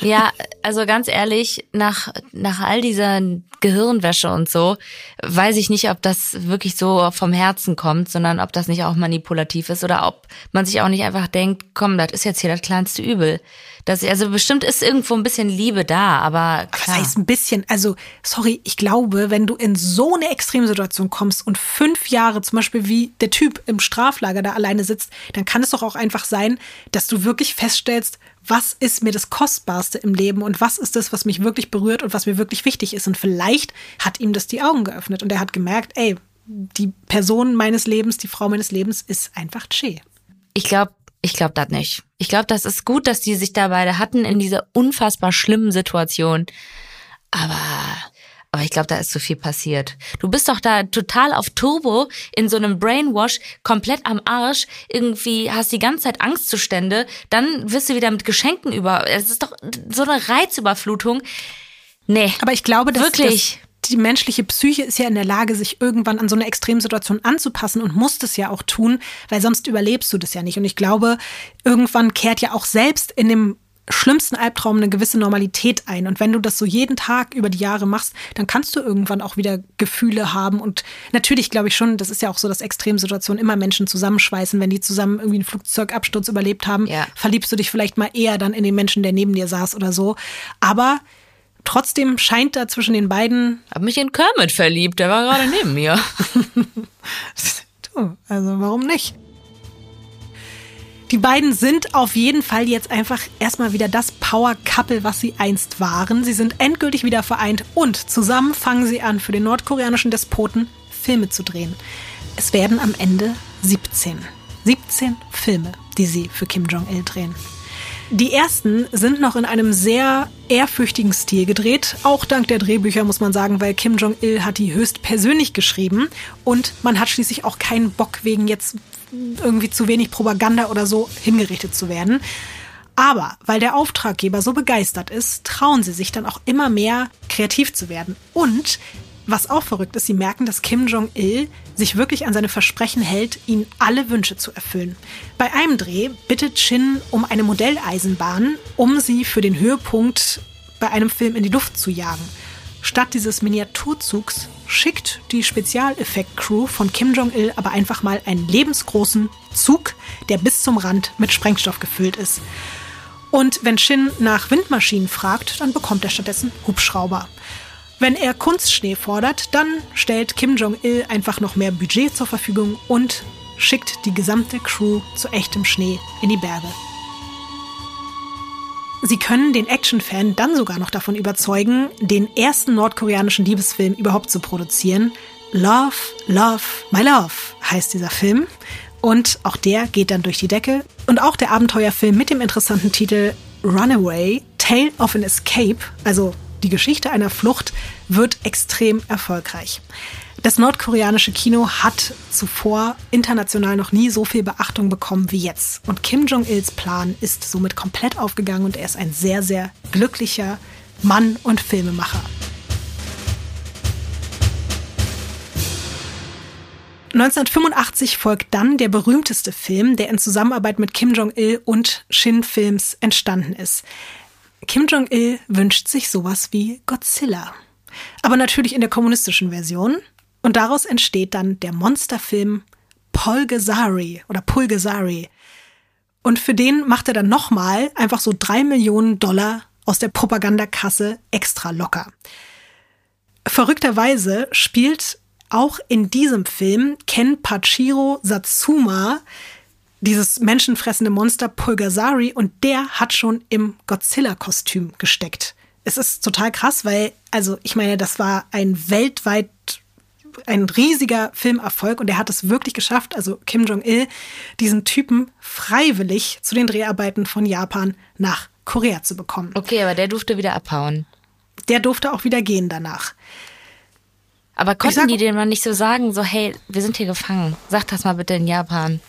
Ja, also ganz ehrlich, nach, nach all dieser Gehirnwäsche und so, weiß ich nicht, ob das wirklich so vom Herzen kommt, sondern ob das nicht auch manipulativ ist oder ob man sich auch nicht einfach denkt, komm, das ist jetzt hier das kleinste Übel. Das, also bestimmt ist irgendwo ein bisschen Liebe da, aber klar. Das heißt ein bisschen, also sorry, ich glaube, wenn du in so eine Extremsituation kommst und fünf Jahre zum Beispiel wie der Typ im Straflager da alleine sitzt, dann kann es doch auch einfach sein, dass du wirklich feststellst, was ist mir das Kostbarste im Leben und was ist das, was mich wirklich berührt und was mir wirklich wichtig ist. Und vielleicht hat ihm das die Augen geöffnet und er hat gemerkt, ey, die Person meines Lebens, die Frau meines Lebens ist einfach Che. Ich glaube, ich glaube das nicht. Ich glaube, das ist gut, dass die sich da beide hatten in dieser unfassbar schlimmen Situation. Aber aber ich glaube, da ist so viel passiert. Du bist doch da total auf Turbo in so einem Brainwash, komplett am Arsch. Irgendwie hast die ganze Zeit Angstzustände. Dann wirst du wieder mit Geschenken über. Es ist doch so eine Reizüberflutung. Nee. Aber ich glaube, dass, wirklich. Dass die menschliche Psyche ist ja in der Lage, sich irgendwann an so eine Extremsituation anzupassen und muss das ja auch tun, weil sonst überlebst du das ja nicht. Und ich glaube, irgendwann kehrt ja auch selbst in dem schlimmsten Albtraum eine gewisse Normalität ein. Und wenn du das so jeden Tag über die Jahre machst, dann kannst du irgendwann auch wieder Gefühle haben. Und natürlich glaube ich schon, das ist ja auch so, dass Extremsituationen immer Menschen zusammenschweißen. Wenn die zusammen irgendwie einen Flugzeugabsturz überlebt haben, ja. verliebst du dich vielleicht mal eher dann in den Menschen, der neben dir saß oder so. Aber trotzdem scheint da zwischen den beiden. Hab mich in Kermit verliebt, der war gerade neben mir. [laughs] du, also warum nicht? Die beiden sind auf jeden Fall jetzt einfach erstmal wieder das Power-Couple, was sie einst waren. Sie sind endgültig wieder vereint und zusammen fangen sie an, für den nordkoreanischen Despoten Filme zu drehen. Es werden am Ende 17. 17 Filme, die sie für Kim Jong-il drehen. Die ersten sind noch in einem sehr ehrfürchtigen Stil gedreht, auch dank der Drehbücher muss man sagen, weil Kim Jong-il hat die höchst persönlich geschrieben und man hat schließlich auch keinen Bock wegen jetzt irgendwie zu wenig Propaganda oder so hingerichtet zu werden. Aber weil der Auftraggeber so begeistert ist, trauen sie sich dann auch immer mehr kreativ zu werden. Und was auch verrückt ist, sie merken, dass Kim Jong-il sich wirklich an seine Versprechen hält, ihnen alle Wünsche zu erfüllen. Bei einem Dreh bittet Shin um eine Modelleisenbahn, um sie für den Höhepunkt bei einem Film in die Luft zu jagen. Statt dieses Miniaturzugs schickt die Spezialeffekt-Crew von Kim Jong-il aber einfach mal einen lebensgroßen Zug, der bis zum Rand mit Sprengstoff gefüllt ist. Und wenn Shin nach Windmaschinen fragt, dann bekommt er stattdessen Hubschrauber. Wenn er Kunstschnee fordert, dann stellt Kim Jong-il einfach noch mehr Budget zur Verfügung und schickt die gesamte Crew zu echtem Schnee in die Berge. Sie können den Actionfan dann sogar noch davon überzeugen, den ersten nordkoreanischen Liebesfilm überhaupt zu produzieren. Love, Love, My Love heißt dieser Film. Und auch der geht dann durch die Decke. Und auch der Abenteuerfilm mit dem interessanten Titel Runaway Tale of an Escape, also die Geschichte einer Flucht, wird extrem erfolgreich. Das nordkoreanische Kino hat zuvor international noch nie so viel Beachtung bekommen wie jetzt. Und Kim Jong-ils Plan ist somit komplett aufgegangen und er ist ein sehr, sehr glücklicher Mann und Filmemacher. 1985 folgt dann der berühmteste Film, der in Zusammenarbeit mit Kim Jong-il und Shin Films entstanden ist. Kim Jong-il wünscht sich sowas wie Godzilla. Aber natürlich in der kommunistischen Version. Und daraus entsteht dann der Monsterfilm Polgesari oder Pulgesari. Und für den macht er dann nochmal einfach so drei Millionen Dollar aus der Propagandakasse extra locker. Verrückterweise spielt auch in diesem Film Ken Pachiro Satsuma dieses menschenfressende Monster Pulgasari und der hat schon im Godzilla-Kostüm gesteckt. Es ist total krass, weil, also ich meine, das war ein weltweit ein riesiger Filmerfolg und er hat es wirklich geschafft, also Kim Jong-il, diesen Typen freiwillig zu den Dreharbeiten von Japan nach Korea zu bekommen. Okay, aber der durfte wieder abhauen. Der durfte auch wieder gehen danach. Aber konnten sag, die dem mal nicht so sagen, so, hey, wir sind hier gefangen. Sag das mal bitte in Japan.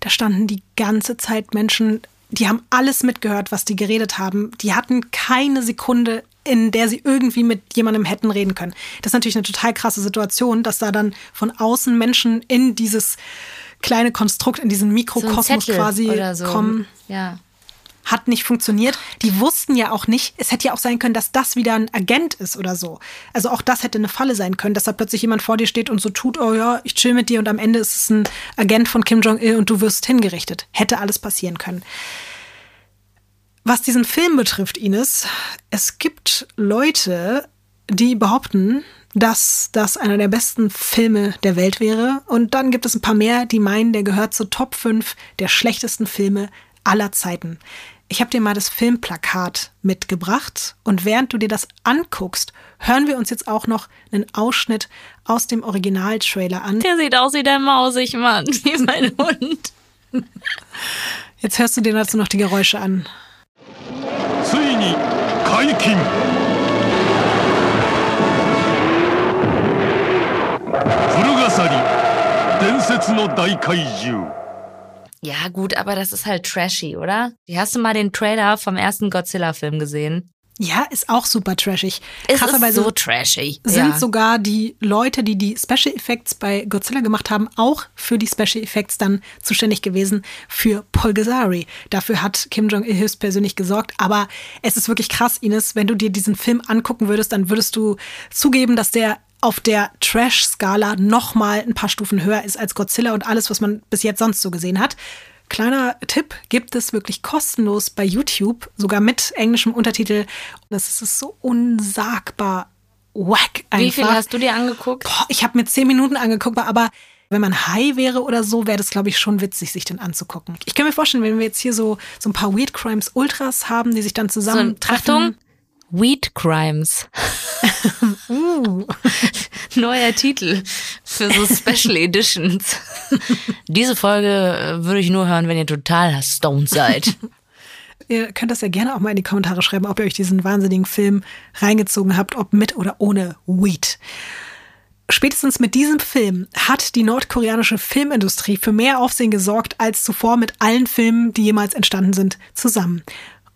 Da standen die ganze Zeit Menschen, die haben alles mitgehört, was die geredet haben. Die hatten keine Sekunde, in der sie irgendwie mit jemandem hätten reden können. Das ist natürlich eine total krasse Situation, dass da dann von außen Menschen in dieses kleine Konstrukt, in diesen Mikrokosmos so quasi so. kommen. Ja hat nicht funktioniert. Die wussten ja auch nicht, es hätte ja auch sein können, dass das wieder ein Agent ist oder so. Also auch das hätte eine Falle sein können, dass da plötzlich jemand vor dir steht und so tut, oh ja, ich chill mit dir und am Ende ist es ein Agent von Kim Jong-il und du wirst hingerichtet. Hätte alles passieren können. Was diesen Film betrifft, Ines, es gibt Leute, die behaupten, dass das einer der besten Filme der Welt wäre. Und dann gibt es ein paar mehr, die meinen, der gehört zu Top 5 der schlechtesten Filme aller Zeiten. Ich habe dir mal das Filmplakat mitgebracht und während du dir das anguckst, hören wir uns jetzt auch noch einen Ausschnitt aus dem Originaltrailer an. Der sieht aus wie der Mausig, Mann, [laughs] wie mein Hund. Jetzt hörst du dir dazu noch die Geräusche an. ついに解禁古笠伝説の大怪獣 ja, gut, aber das ist halt trashy, oder? Hast du mal den Trailer vom ersten Godzilla-Film gesehen? Ja, ist auch super trashig. Es Krasserweise ist so trashy. Sind ja. sogar die Leute, die die Special Effects bei Godzilla gemacht haben, auch für die Special Effects dann zuständig gewesen für Polgazari. Dafür hat Kim Jong-il höchstpersönlich gesorgt. Aber es ist wirklich krass, Ines, wenn du dir diesen Film angucken würdest, dann würdest du zugeben, dass der auf der Trash-Skala noch mal ein paar Stufen höher ist als Godzilla und alles, was man bis jetzt sonst so gesehen hat. Kleiner Tipp, gibt es wirklich kostenlos bei YouTube, sogar mit englischem Untertitel. Das ist so unsagbar wack einfach. Wie viel hast du dir angeguckt? Boah, ich habe mir zehn Minuten angeguckt, aber wenn man high wäre oder so, wäre das, glaube ich, schon witzig, sich den anzugucken. Ich kann mir vorstellen, wenn wir jetzt hier so, so ein paar Weird Crimes Ultras haben, die sich dann zusammen. So, Achtung, Weed Crimes. [laughs] uh. [laughs] Neuer Titel für so Special Editions. [laughs] Diese Folge äh, würde ich nur hören, wenn ihr total stoned seid. Ihr könnt das ja gerne auch mal in die Kommentare schreiben, ob ihr euch diesen wahnsinnigen Film reingezogen habt, ob mit oder ohne Weed. Spätestens mit diesem Film hat die nordkoreanische Filmindustrie für mehr Aufsehen gesorgt als zuvor mit allen Filmen, die jemals entstanden sind, zusammen.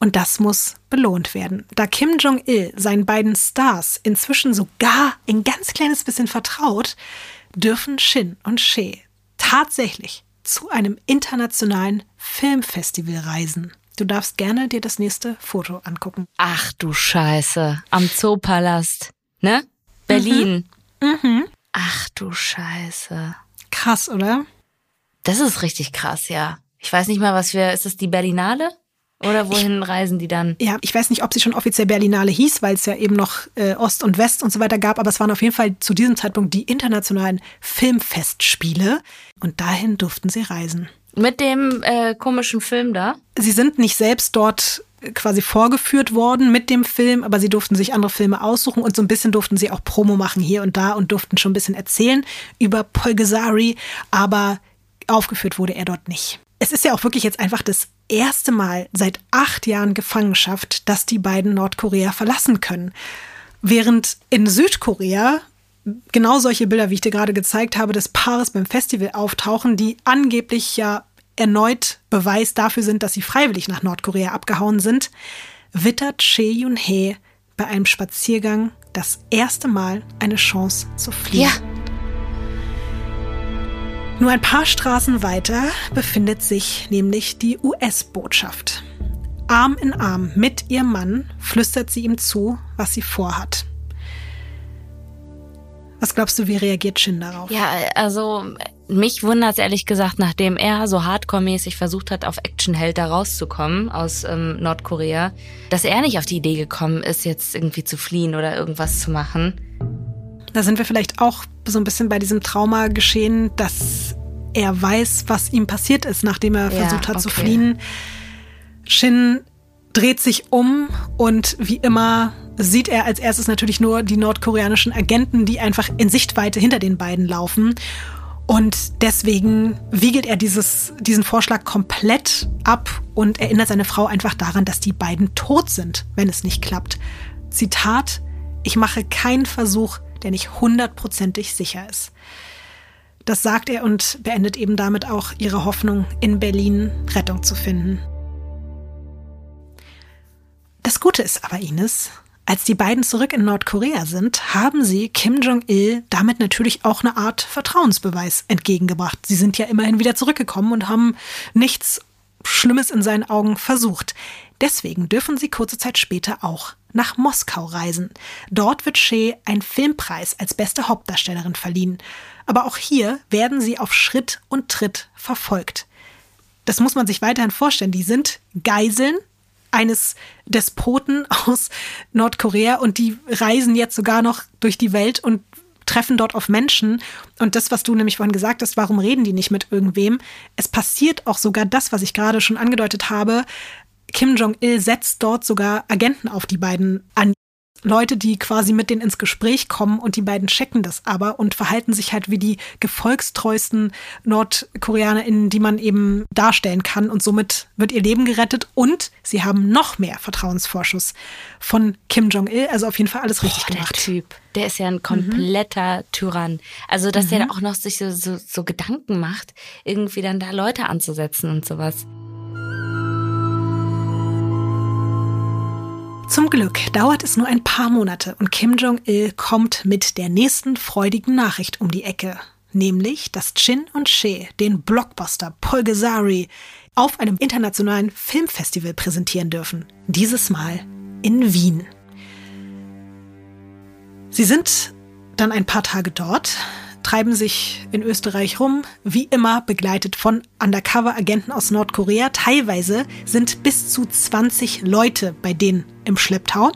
Und das muss belohnt werden. Da Kim Jong-il seinen beiden Stars inzwischen sogar ein ganz kleines bisschen vertraut, dürfen Shin und She tatsächlich zu einem internationalen Filmfestival reisen. Du darfst gerne dir das nächste Foto angucken. Ach du Scheiße. Am Zoopalast. Ne? Berlin. Mhm. Mhm. Ach du Scheiße. Krass, oder? Das ist richtig krass, ja. Ich weiß nicht mal, was wir. Ist das die Berlinale? Oder wohin ich, reisen die dann? Ja, ich weiß nicht, ob sie schon offiziell Berlinale hieß, weil es ja eben noch äh, Ost und West und so weiter gab, aber es waren auf jeden Fall zu diesem Zeitpunkt die internationalen Filmfestspiele und dahin durften sie reisen. Mit dem äh, komischen Film da? Sie sind nicht selbst dort äh, quasi vorgeführt worden mit dem Film, aber sie durften sich andere Filme aussuchen und so ein bisschen durften sie auch Promo machen hier und da und durften schon ein bisschen erzählen über Polgesari, aber aufgeführt wurde er dort nicht. Es ist ja auch wirklich jetzt einfach das erste Mal seit acht Jahren Gefangenschaft, dass die beiden Nordkorea verlassen können. Während in Südkorea genau solche Bilder, wie ich dir gerade gezeigt habe, des Paares beim Festival auftauchen, die angeblich ja erneut Beweis dafür sind, dass sie freiwillig nach Nordkorea abgehauen sind, wittert Che Yun-hee bei einem Spaziergang das erste Mal eine Chance zu fliehen. Ja. Nur ein paar Straßen weiter befindet sich nämlich die US-Botschaft. Arm in Arm mit ihrem Mann flüstert sie ihm zu, was sie vorhat. Was glaubst du, wie reagiert Shin darauf? Ja, also mich wundert es ehrlich gesagt, nachdem er so hardcore-mäßig versucht hat, auf Actionheld da rauszukommen aus ähm, Nordkorea, dass er nicht auf die Idee gekommen ist, jetzt irgendwie zu fliehen oder irgendwas zu machen. Da sind wir vielleicht auch so ein bisschen bei diesem Trauma geschehen, dass er weiß, was ihm passiert ist, nachdem er ja, versucht hat okay. zu fliehen. Shin dreht sich um und wie immer sieht er als erstes natürlich nur die nordkoreanischen Agenten, die einfach in Sichtweite hinter den beiden laufen. Und deswegen wiegelt er dieses, diesen Vorschlag komplett ab und erinnert seine Frau einfach daran, dass die beiden tot sind, wenn es nicht klappt. Zitat, ich mache keinen Versuch, der nicht hundertprozentig sicher ist. Das sagt er und beendet eben damit auch ihre Hoffnung, in Berlin Rettung zu finden. Das Gute ist aber, Ines, als die beiden zurück in Nordkorea sind, haben sie Kim Jong-il damit natürlich auch eine Art Vertrauensbeweis entgegengebracht. Sie sind ja immerhin wieder zurückgekommen und haben nichts Schlimmes in seinen Augen versucht. Deswegen dürfen sie kurze Zeit später auch nach Moskau reisen. Dort wird Shea ein Filmpreis als beste Hauptdarstellerin verliehen. Aber auch hier werden sie auf Schritt und Tritt verfolgt. Das muss man sich weiterhin vorstellen. Die sind Geiseln eines Despoten [laughs] aus Nordkorea und die reisen jetzt sogar noch durch die Welt und treffen dort auf Menschen. Und das, was du nämlich vorhin gesagt hast, warum reden die nicht mit irgendwem? Es passiert auch sogar das, was ich gerade schon angedeutet habe. Kim Jong-il setzt dort sogar Agenten auf die beiden an. Leute, die quasi mit denen ins Gespräch kommen und die beiden checken das aber und verhalten sich halt wie die gefolgstreuesten NordkoreanerInnen, die man eben darstellen kann und somit wird ihr Leben gerettet und sie haben noch mehr Vertrauensvorschuss von Kim Jong-il, also auf jeden Fall alles richtig Boah, gemacht. Der Typ, der ist ja ein kompletter mhm. Tyrann. Also, dass mhm. der auch noch sich so, so, so Gedanken macht, irgendwie dann da Leute anzusetzen und sowas. Zum Glück dauert es nur ein paar Monate und Kim Jong-il kommt mit der nächsten freudigen Nachricht um die Ecke. Nämlich, dass Chin und She den Blockbuster Polgesari auf einem internationalen Filmfestival präsentieren dürfen. Dieses Mal in Wien. Sie sind dann ein paar Tage dort, treiben sich in Österreich rum, wie immer begleitet von Undercover-Agenten aus Nordkorea. Teilweise sind bis zu 20 Leute bei denen im Schlepptau.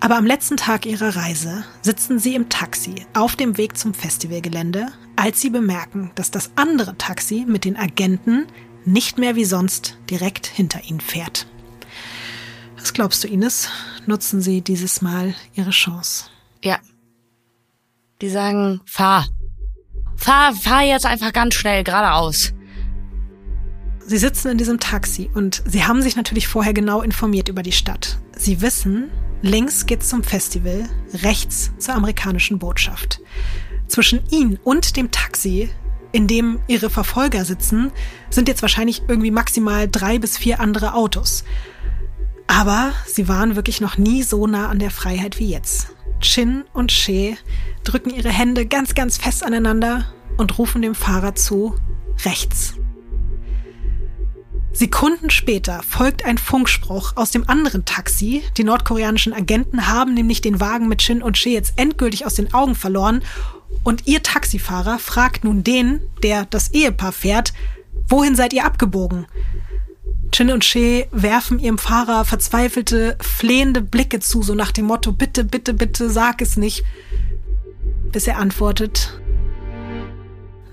Aber am letzten Tag ihrer Reise sitzen sie im Taxi auf dem Weg zum Festivalgelände, als sie bemerken, dass das andere Taxi mit den Agenten nicht mehr wie sonst direkt hinter ihnen fährt. Was glaubst du, Ines? Nutzen sie dieses Mal ihre Chance? Ja, die sagen, fahr. Fahr, fahr jetzt einfach ganz schnell geradeaus. Sie sitzen in diesem Taxi und sie haben sich natürlich vorher genau informiert über die Stadt. Sie wissen, links geht's zum Festival, rechts zur amerikanischen Botschaft. Zwischen ihnen und dem Taxi, in dem ihre Verfolger sitzen, sind jetzt wahrscheinlich irgendwie maximal drei bis vier andere Autos. Aber sie waren wirklich noch nie so nah an der Freiheit wie jetzt. Chin und She drücken ihre Hände ganz, ganz fest aneinander und rufen dem Fahrer zu, rechts. Sekunden später folgt ein Funkspruch aus dem anderen Taxi. Die nordkoreanischen Agenten haben nämlich den Wagen mit Shin und She jetzt endgültig aus den Augen verloren und ihr Taxifahrer fragt nun den, der das Ehepaar fährt, wohin seid ihr abgebogen? Chin und She werfen ihrem Fahrer verzweifelte, flehende Blicke zu, so nach dem Motto, bitte, bitte, bitte, sag es nicht. Bis er antwortet,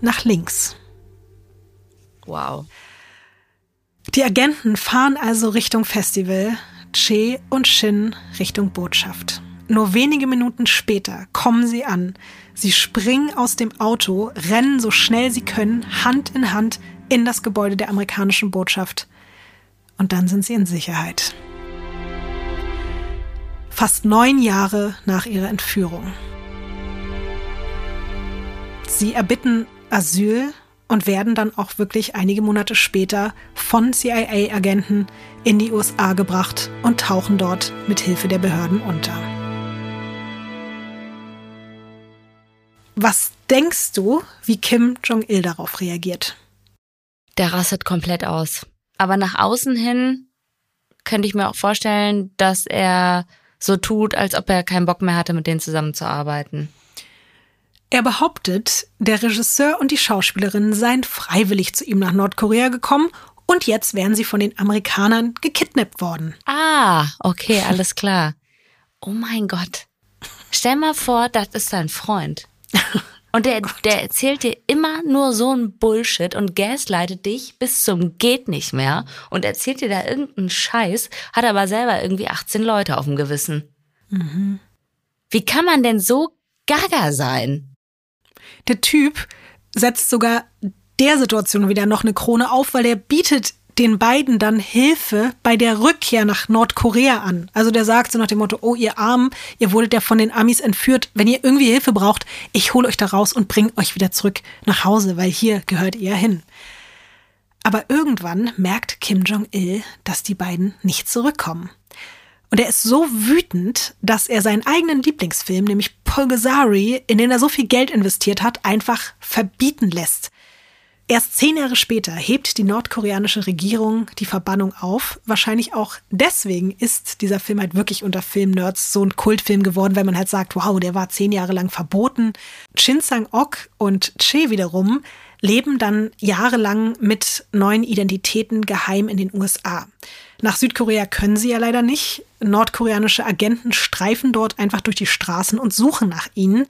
nach links. Wow. Die Agenten fahren also Richtung Festival, Che und Shin Richtung Botschaft. Nur wenige Minuten später kommen sie an. Sie springen aus dem Auto, rennen so schnell sie können, Hand in Hand in das Gebäude der amerikanischen Botschaft. Und dann sind sie in Sicherheit. Fast neun Jahre nach ihrer Entführung. Sie erbitten Asyl und werden dann auch wirklich einige Monate später von CIA-Agenten in die USA gebracht und tauchen dort mit Hilfe der Behörden unter. Was denkst du, wie Kim Jong-il darauf reagiert? Der rastet komplett aus. Aber nach außen hin könnte ich mir auch vorstellen, dass er so tut, als ob er keinen Bock mehr hatte, mit denen zusammenzuarbeiten. Er behauptet, der Regisseur und die Schauspielerin seien freiwillig zu ihm nach Nordkorea gekommen und jetzt wären sie von den Amerikanern gekidnappt worden. Ah, okay, alles klar. Oh mein Gott. Stell mal vor, das ist dein Freund. [laughs] Und der, oh der erzählt dir immer nur so ein Bullshit und gaslightet dich bis zum geht nicht mehr und erzählt dir da irgendeinen Scheiß, hat aber selber irgendwie 18 Leute auf dem Gewissen. Mhm. Wie kann man denn so gaga sein? Der Typ setzt sogar der Situation wieder noch eine Krone auf, weil er bietet den beiden dann Hilfe bei der Rückkehr nach Nordkorea an. Also der sagt so nach dem Motto, oh ihr Armen, ihr wurdet ja von den Amis entführt. Wenn ihr irgendwie Hilfe braucht, ich hole euch da raus und bringe euch wieder zurück nach Hause, weil hier gehört ihr hin. Aber irgendwann merkt Kim Jong-il, dass die beiden nicht zurückkommen. Und er ist so wütend, dass er seinen eigenen Lieblingsfilm, nämlich Polgazari, in den er so viel Geld investiert hat, einfach verbieten lässt. Erst zehn Jahre später hebt die nordkoreanische Regierung die Verbannung auf. Wahrscheinlich auch deswegen ist dieser Film halt wirklich unter Filmnerds so ein Kultfilm geworden, weil man halt sagt, wow, der war zehn Jahre lang verboten. Shin Sang-ok und Che wiederum leben dann jahrelang mit neuen Identitäten geheim in den USA. Nach Südkorea können sie ja leider nicht. Nordkoreanische Agenten streifen dort einfach durch die Straßen und suchen nach ihnen.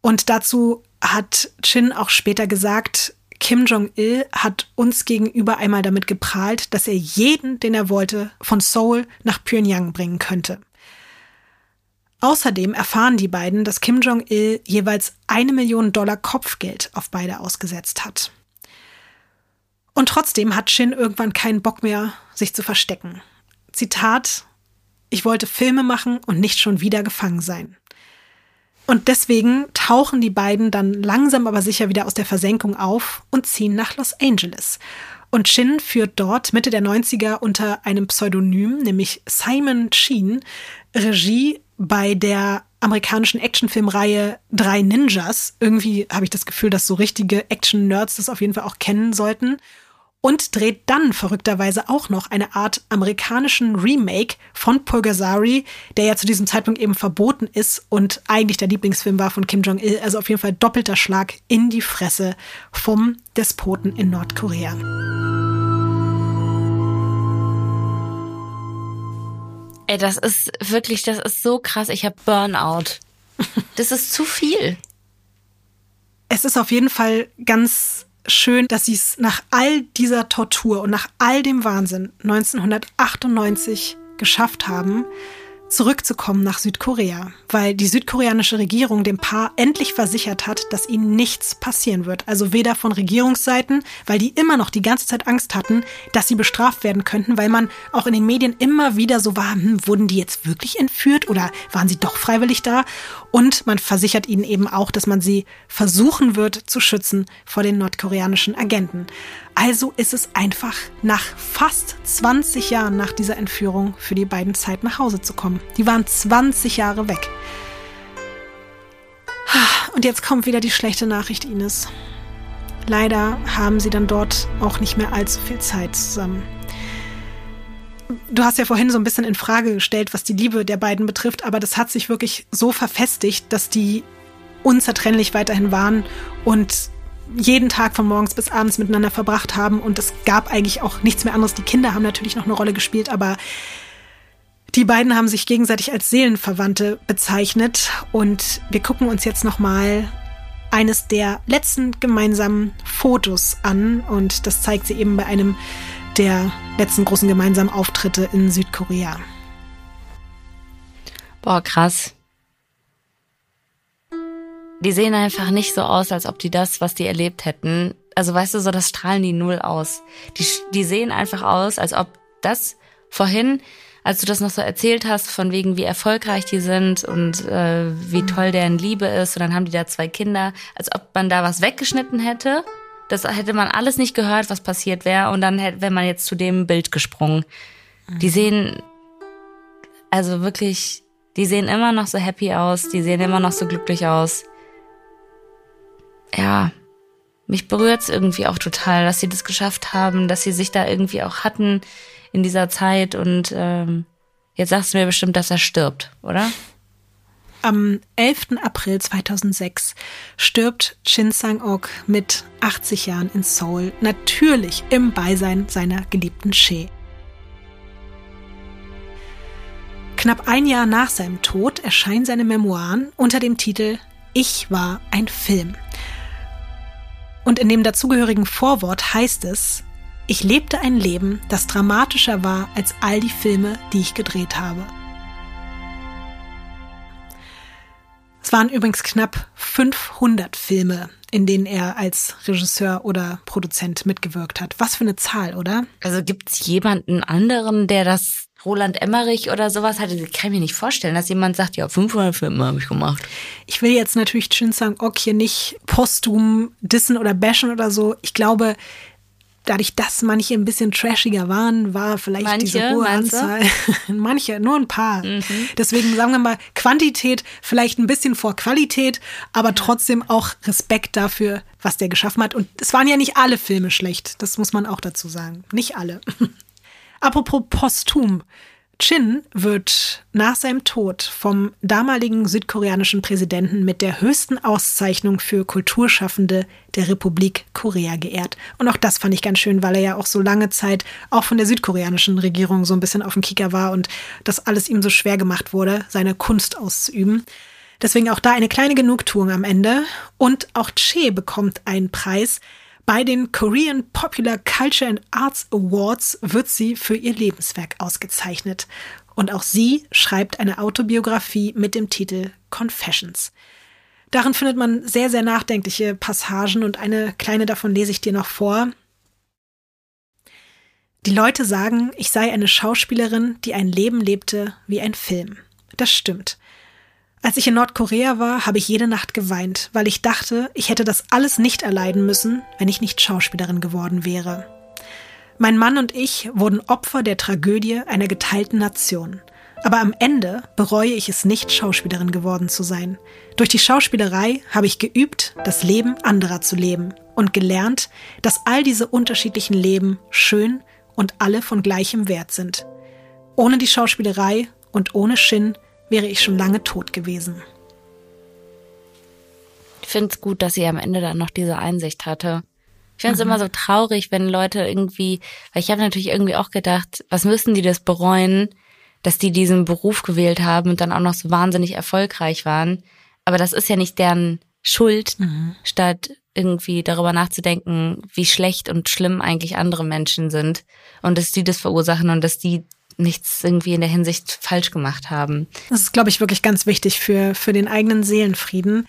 Und dazu hat Chin auch später gesagt, Kim Jong-il hat uns gegenüber einmal damit geprahlt, dass er jeden, den er wollte, von Seoul nach Pyongyang bringen könnte. Außerdem erfahren die beiden, dass Kim Jong-il jeweils eine Million Dollar Kopfgeld auf beide ausgesetzt hat. Und trotzdem hat Shin irgendwann keinen Bock mehr, sich zu verstecken. Zitat, ich wollte Filme machen und nicht schon wieder gefangen sein. Und deswegen tauchen die beiden dann langsam aber sicher wieder aus der Versenkung auf und ziehen nach Los Angeles. Und Shin führt dort Mitte der 90er unter einem Pseudonym, nämlich Simon Sheen, Regie bei der amerikanischen Actionfilmreihe Drei Ninjas. Irgendwie habe ich das Gefühl, dass so richtige Action-Nerds das auf jeden Fall auch kennen sollten. Und dreht dann verrückterweise auch noch eine Art amerikanischen Remake von Pulgasari, der ja zu diesem Zeitpunkt eben verboten ist und eigentlich der Lieblingsfilm war von Kim Jong-il. Also auf jeden Fall doppelter Schlag in die Fresse vom Despoten in Nordkorea. Ey, das ist wirklich, das ist so krass. Ich habe Burnout. [laughs] Das ist zu viel. Es ist auf jeden Fall ganz schön, dass sie es nach all dieser Tortur und nach all dem Wahnsinn 1998 geschafft haben, zurückzukommen nach Südkorea, weil die südkoreanische Regierung dem Paar endlich versichert hat, dass ihnen nichts passieren wird. Also weder von Regierungsseiten, weil die immer noch die ganze Zeit Angst hatten, dass sie bestraft werden könnten, weil man auch in den Medien immer wieder so war, hm, wurden die jetzt wirklich entführt oder waren sie doch freiwillig da? Und man versichert ihnen eben auch, dass man sie versuchen wird zu schützen vor den nordkoreanischen Agenten. Also ist es einfach nach fast 20 Jahren nach dieser Entführung für die beiden Zeit nach Hause zu kommen. Die waren 20 Jahre weg. Und jetzt kommt wieder die schlechte Nachricht, Ines. Leider haben sie dann dort auch nicht mehr allzu viel Zeit zusammen. Du hast ja vorhin so ein bisschen in Frage gestellt, was die Liebe der beiden betrifft, aber das hat sich wirklich so verfestigt, dass die unzertrennlich weiterhin waren und jeden Tag von morgens bis abends miteinander verbracht haben und es gab eigentlich auch nichts mehr anderes. Die Kinder haben natürlich noch eine Rolle gespielt, aber die beiden haben sich gegenseitig als Seelenverwandte bezeichnet und wir gucken uns jetzt noch mal eines der letzten gemeinsamen Fotos an und das zeigt sie eben bei einem der letzten großen gemeinsamen Auftritte in Südkorea. Boah, krass die sehen einfach nicht so aus, als ob die das, was die erlebt hätten, also weißt du, so das strahlen die null aus. Die, die sehen einfach aus, als ob das vorhin, als du das noch so erzählt hast, von wegen wie erfolgreich die sind und äh, wie toll deren Liebe ist, und dann haben die da zwei Kinder, als ob man da was weggeschnitten hätte. Das hätte man alles nicht gehört, was passiert wäre, und dann hätte, wäre man jetzt zu dem Bild gesprungen. Die sehen, also wirklich, die sehen immer noch so happy aus, die sehen immer noch so glücklich aus. Ja, mich berührt's irgendwie auch total, dass sie das geschafft haben, dass sie sich da irgendwie auch hatten in dieser Zeit und ähm, jetzt sagst du mir bestimmt, dass er stirbt, oder? Am 11. April 2006 stirbt Shin Sang-ok mit 80 Jahren in Seoul, natürlich im Beisein seiner geliebten She. Knapp ein Jahr nach seinem Tod erscheinen seine Memoiren unter dem Titel Ich war ein Film. Und in dem dazugehörigen Vorwort heißt es, ich lebte ein Leben, das dramatischer war als all die Filme, die ich gedreht habe. Es waren übrigens knapp 500 Filme, in denen er als Regisseur oder Produzent mitgewirkt hat. Was für eine Zahl, oder? Also gibt es jemanden anderen, der das Roland Emmerich oder sowas hatte, kann ich mir nicht vorstellen, dass jemand sagt, ja, 500 Filme habe ich gemacht. Ich will jetzt natürlich Chin Sang-ok hier nicht posthum dissen oder bashen oder so. Ich glaube, dadurch, dass manche ein bisschen trashiger waren, war vielleicht manche, diese hohe Anzahl. [laughs] manche, nur ein paar. Mhm. Deswegen sagen wir mal Quantität vielleicht ein bisschen vor Qualität, aber trotzdem auch Respekt dafür, was der geschaffen hat. Und es waren ja nicht alle Filme schlecht. Das muss man auch dazu sagen. Nicht alle. [laughs] Apropos posthum. Chin wird nach seinem Tod vom damaligen südkoreanischen Präsidenten mit der höchsten Auszeichnung für Kulturschaffende der Republik Korea geehrt. Und auch das fand ich ganz schön, weil er ja auch so lange Zeit auch von der südkoreanischen Regierung so ein bisschen auf dem Kicker war und das alles ihm so schwer gemacht wurde, seine Kunst auszuüben. Deswegen auch da eine kleine Genugtuung am Ende. Und auch Che bekommt einen Preis, bei den Korean Popular Culture and Arts Awards wird sie für ihr Lebenswerk ausgezeichnet. Und auch sie schreibt eine Autobiografie mit dem Titel Confessions. Darin findet man sehr, sehr nachdenkliche Passagen und eine kleine davon lese ich dir noch vor. Die Leute sagen, ich sei eine Schauspielerin, die ein Leben lebte wie ein Film. Das stimmt. Als ich in Nordkorea war, habe ich jede Nacht geweint, weil ich dachte, ich hätte das alles nicht erleiden müssen, wenn ich nicht Schauspielerin geworden wäre. Mein Mann und ich wurden Opfer der Tragödie einer geteilten Nation. Aber am Ende bereue ich es nicht, Schauspielerin geworden zu sein. Durch die Schauspielerei habe ich geübt, das Leben anderer zu leben und gelernt, dass all diese unterschiedlichen Leben schön und alle von gleichem Wert sind. Ohne die Schauspielerei und ohne Shin wäre ich schon lange tot gewesen. Ich finde es gut, dass sie am Ende dann noch diese Einsicht hatte. Ich finde es mhm. immer so traurig, wenn Leute irgendwie, weil ich habe natürlich irgendwie auch gedacht, was müssen die das bereuen, dass die diesen Beruf gewählt haben und dann auch noch so wahnsinnig erfolgreich waren. Aber das ist ja nicht deren Schuld, mhm. statt irgendwie darüber nachzudenken, wie schlecht und schlimm eigentlich andere Menschen sind und dass die das verursachen und dass die nichts irgendwie in der Hinsicht falsch gemacht haben. Das ist, glaube ich, wirklich ganz wichtig für, für den eigenen Seelenfrieden.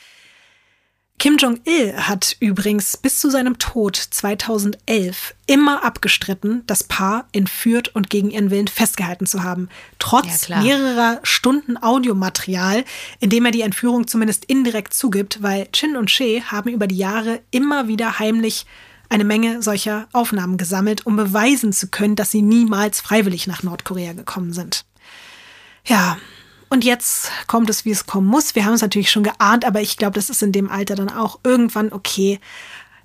Kim Jong-il hat übrigens bis zu seinem Tod 2011 immer abgestritten, das Paar entführt und gegen ihren Willen festgehalten zu haben. Trotz ja, mehrerer Stunden Audiomaterial, in dem er die Entführung zumindest indirekt zugibt, weil Chin und She haben über die Jahre immer wieder heimlich eine Menge solcher Aufnahmen gesammelt, um beweisen zu können, dass sie niemals freiwillig nach Nordkorea gekommen sind. Ja, und jetzt kommt es, wie es kommen muss. Wir haben es natürlich schon geahnt, aber ich glaube, das ist in dem Alter dann auch irgendwann okay.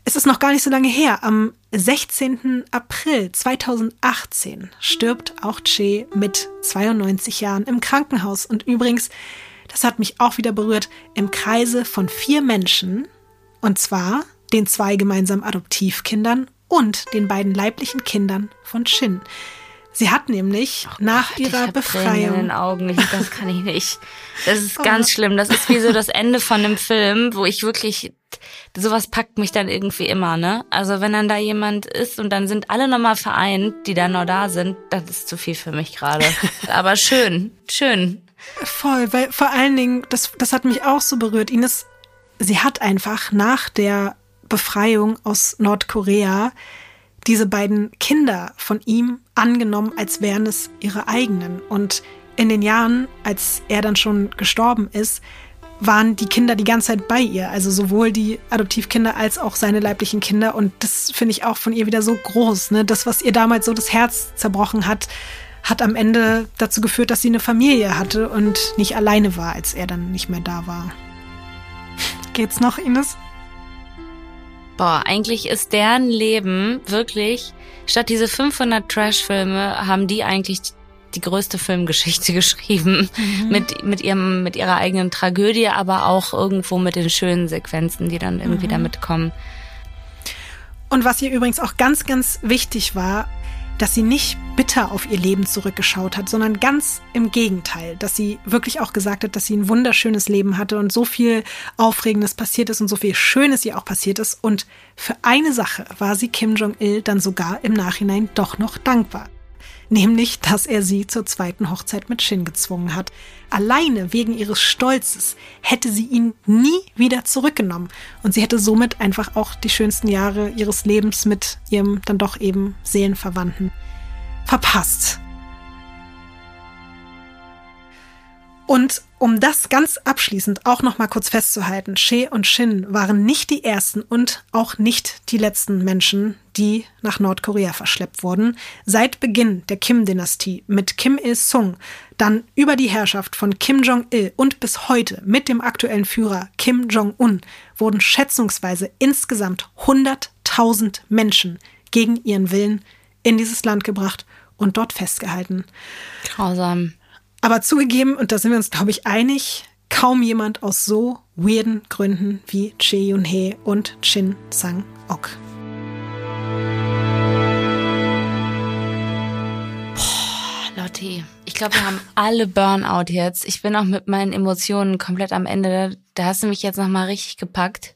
Es ist noch gar nicht so lange her. Am 16. April 2018 stirbt auch Che mit 92 Jahren im Krankenhaus. Und übrigens, das hat mich auch wieder berührt, im Kreise von vier Menschen. Und zwar den zwei gemeinsamen Adoptivkindern und den beiden leiblichen Kindern von Shin. Sie hat nämlich oh nach Gott, ihrer ich Befreiung. In den Augen, das kann ich nicht. Das ist [laughs] ganz oh. schlimm. Das ist wie so das Ende von einem Film, wo ich wirklich sowas packt mich dann irgendwie immer, ne? Also wenn dann da jemand ist und dann sind alle nochmal vereint, die dann noch da sind, das ist zu viel für mich gerade. [laughs] Aber schön, schön. Voll, weil vor allen Dingen, das, das hat mich auch so berührt. Ines, sie hat einfach nach der Befreiung aus Nordkorea diese beiden Kinder von ihm angenommen, als wären es ihre eigenen. Und in den Jahren, als er dann schon gestorben ist, waren die Kinder die ganze Zeit bei ihr. Also sowohl die Adoptivkinder als auch seine leiblichen Kinder. Und das finde ich auch von ihr wieder so groß. Ne? Das, was ihr damals so das Herz zerbrochen hat, hat am Ende dazu geführt, dass sie eine Familie hatte und nicht alleine war, als er dann nicht mehr da war. Geht's noch, Ines? Boah, eigentlich ist deren Leben wirklich, statt diese 500 Trash-Filme, haben die eigentlich die größte Filmgeschichte [laughs] geschrieben. Mhm. Mit, mit, ihrem, mit ihrer eigenen Tragödie, aber auch irgendwo mit den schönen Sequenzen, die dann irgendwie mhm. damit kommen. Und was ihr übrigens auch ganz, ganz wichtig war, dass sie nicht bitter auf ihr Leben zurückgeschaut hat, sondern ganz im Gegenteil, dass sie wirklich auch gesagt hat, dass sie ein wunderschönes Leben hatte und so viel Aufregendes passiert ist und so viel Schönes ihr auch passiert ist. Und für eine Sache war sie Kim Jong-il dann sogar im Nachhinein doch noch dankbar nämlich dass er sie zur zweiten Hochzeit mit Shin gezwungen hat. Alleine wegen ihres Stolzes hätte sie ihn nie wieder zurückgenommen und sie hätte somit einfach auch die schönsten Jahre ihres Lebens mit ihrem dann doch eben Seelenverwandten verpasst. Und um das ganz abschließend auch noch mal kurz festzuhalten, She und Shin waren nicht die ersten und auch nicht die letzten Menschen, die nach Nordkorea verschleppt wurden. Seit Beginn der Kim-Dynastie mit Kim Il-sung, dann über die Herrschaft von Kim Jong-il und bis heute mit dem aktuellen Führer Kim Jong-un wurden schätzungsweise insgesamt 100.000 Menschen gegen ihren Willen in dieses Land gebracht und dort festgehalten. Grausam. Aber zugegeben, und da sind wir uns, glaube ich, einig, kaum jemand aus so weirden Gründen wie Che Yun-hee und Shin Sang-ok. Boah, Lotti, ich glaube, wir haben alle Burnout jetzt. Ich bin auch mit meinen Emotionen komplett am Ende. Da hast du mich jetzt nochmal richtig gepackt.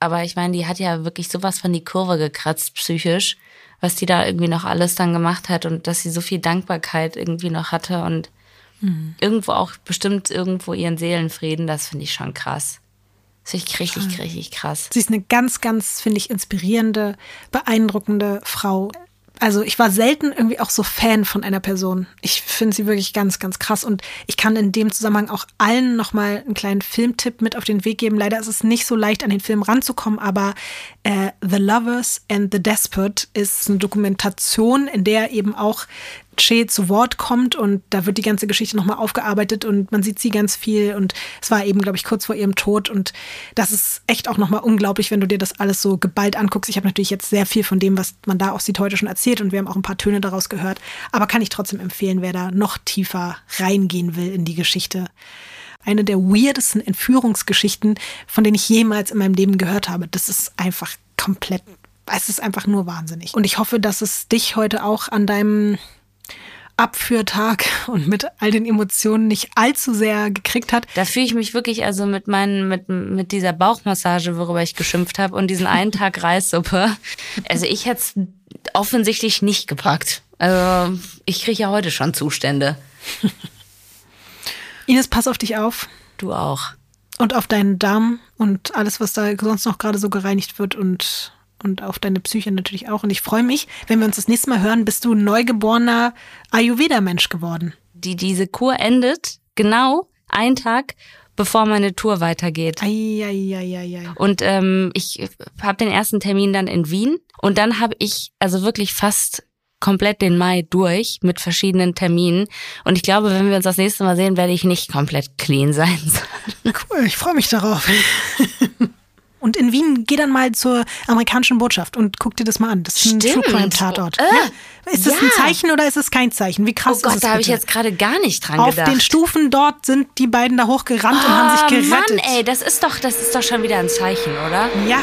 Aber ich meine, die hat ja wirklich sowas von die Kurve gekratzt, psychisch, was die da irgendwie noch alles dann gemacht hat und dass sie so viel Dankbarkeit irgendwie noch hatte und Mhm. Irgendwo auch bestimmt irgendwo ihren Seelenfrieden, das finde ich schon krass. Das finde ich richtig, richtig krass. Sie ist eine ganz, ganz, finde ich, inspirierende, beeindruckende Frau. Also ich war selten irgendwie auch so Fan von einer Person. Ich finde sie wirklich ganz, ganz krass. Und ich kann in dem Zusammenhang auch allen nochmal einen kleinen Filmtipp mit auf den Weg geben. Leider ist es nicht so leicht, an den Film ranzukommen, aber äh, The Lovers and the Despot ist eine Dokumentation, in der eben auch Che zu Wort kommt und da wird die ganze Geschichte nochmal aufgearbeitet und man sieht sie ganz viel und es war eben, glaube ich, kurz vor ihrem Tod und das ist echt auch nochmal unglaublich, wenn du dir das alles so geballt anguckst. Ich habe natürlich jetzt sehr viel von dem, was man da auch sieht, heute schon erzählt und wir haben auch ein paar Töne daraus gehört, aber kann ich trotzdem empfehlen, wer da noch tiefer reingehen will in die Geschichte. Eine der weirdesten Entführungsgeschichten, von denen ich jemals in meinem Leben gehört habe. Das ist einfach komplett, es ist einfach nur wahnsinnig. Und ich hoffe, dass es dich heute auch an deinem Abführtag und mit all den Emotionen nicht allzu sehr gekriegt hat. Da fühle ich mich wirklich also mit meinen mit mit dieser Bauchmassage, worüber ich geschimpft habe und diesen einen Tag Reissuppe. Also ich hätte es offensichtlich nicht gepackt. Also ich kriege ja heute schon Zustände. Ines, pass auf dich auf. Du auch. Und auf deinen Darm und alles, was da sonst noch gerade so gereinigt wird und und auf deine Psyche natürlich auch. Und ich freue mich, wenn wir uns das nächste Mal hören, bist du ein neugeborener Ayurveda-Mensch geworden. Die, diese Kur endet genau einen Tag bevor meine Tour weitergeht. Ei, ei, ei, ei, Und ähm, ich habe den ersten Termin dann in Wien und dann habe ich also wirklich fast komplett den Mai durch mit verschiedenen Terminen. Und ich glaube, wenn wir uns das nächste Mal sehen, werde ich nicht komplett clean sein. [laughs] Cool, ich freue mich darauf. [laughs] Und in Wien geh dann mal zur amerikanischen Botschaft und guck dir das mal an. Das ist ein True Crime Tatort. Äh, ja. Ist das ja. ein Zeichen oder ist es kein Zeichen? Wie krass oh Gott, ist da habe ich jetzt gerade gar nicht dran Auf gedacht. Auf den Stufen dort sind die beiden da hochgerannt oh, und haben sich gerettet. Mann, ey, das ist doch, das ist doch schon wieder ein Zeichen, oder? Ja.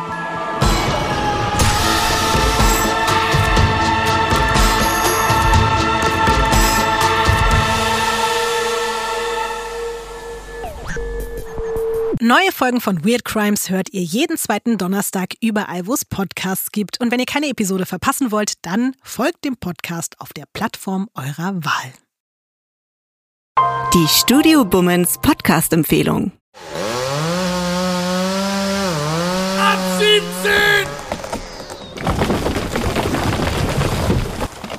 Neue Folgen von Weird Crimes hört ihr jeden zweiten Donnerstag überall, wo es Podcasts gibt. Und wenn ihr keine Episode verpassen wollt, dann folgt dem Podcast auf der Plattform eurer Wahl. Die Studio Bummens Podcast-Empfehlung. Ab 17!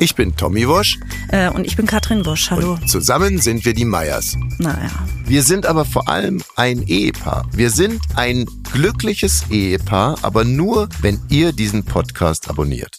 Ich bin Tommy Wosch. Äh, und ich bin Katrin Wosch. Hallo. Und zusammen sind wir die Meyers. Naja. Wir sind aber vor allem ein Ehepaar. Wir sind ein glückliches Ehepaar, aber nur, wenn ihr diesen Podcast abonniert.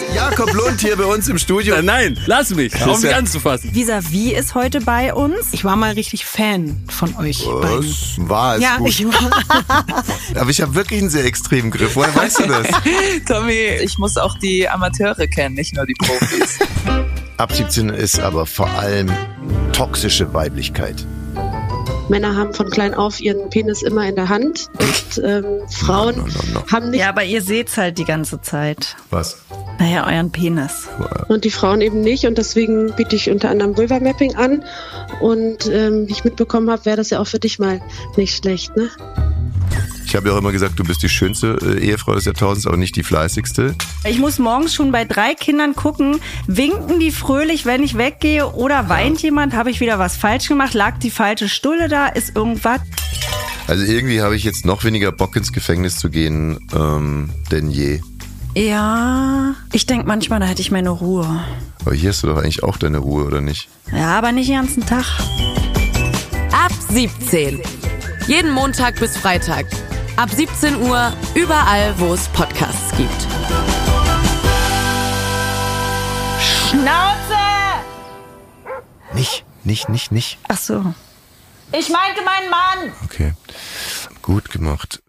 Jakob Lund hier bei uns im Studio. Nein, lass mich, hör auf mich anzufassen. Vis-à-vis ist heute bei uns. Ich war mal richtig Fan von euch beiden. Was war es Ja, gut. ich war. [laughs] Aber ich habe wirklich einen sehr extremen Griff. Woher weißt du das? [laughs] Tommy, ich muss auch die Amateure kennen, nicht nur die Profis. Ab 17 ist aber vor allem toxische Weiblichkeit. Männer haben von klein auf ihren Penis immer in der Hand und ähm, Frauen No, no, no. haben nicht Ja, aber ihr seht's halt die ganze Zeit. Was? Naja, euren Penis. und die Frauen eben nicht und deswegen biete ich unter anderem Vulva Mapping an und ähm, wie ich mitbekommen habe, wäre das ja auch für dich mal nicht schlecht, ne? Ich habe ja auch immer gesagt, du bist die schönste äh, Ehefrau des Jahrtausends, aber nicht die fleißigste. Ich muss morgens schon bei drei Kindern gucken, winken die fröhlich, wenn ich weggehe oder weint jemand, habe ich wieder was falsch gemacht, lag die falsche Stulle da, ist irgendwas. Also irgendwie habe ich jetzt noch weniger Bock ins Gefängnis zu gehen ähm, denn je. Ja, ich denke manchmal, da hätte ich meine Ruhe. Aber hier hast du doch eigentlich auch deine Ruhe, oder nicht? Ja, aber nicht den ganzen Tag. Ab 17. Jeden Montag bis Freitag. Ab 17 Uhr überall, wo es Podcasts gibt. Schnauze! Nicht, nicht, nicht, nicht. Ach so. Ich meinte meinen Mann. Okay. Gut gemacht.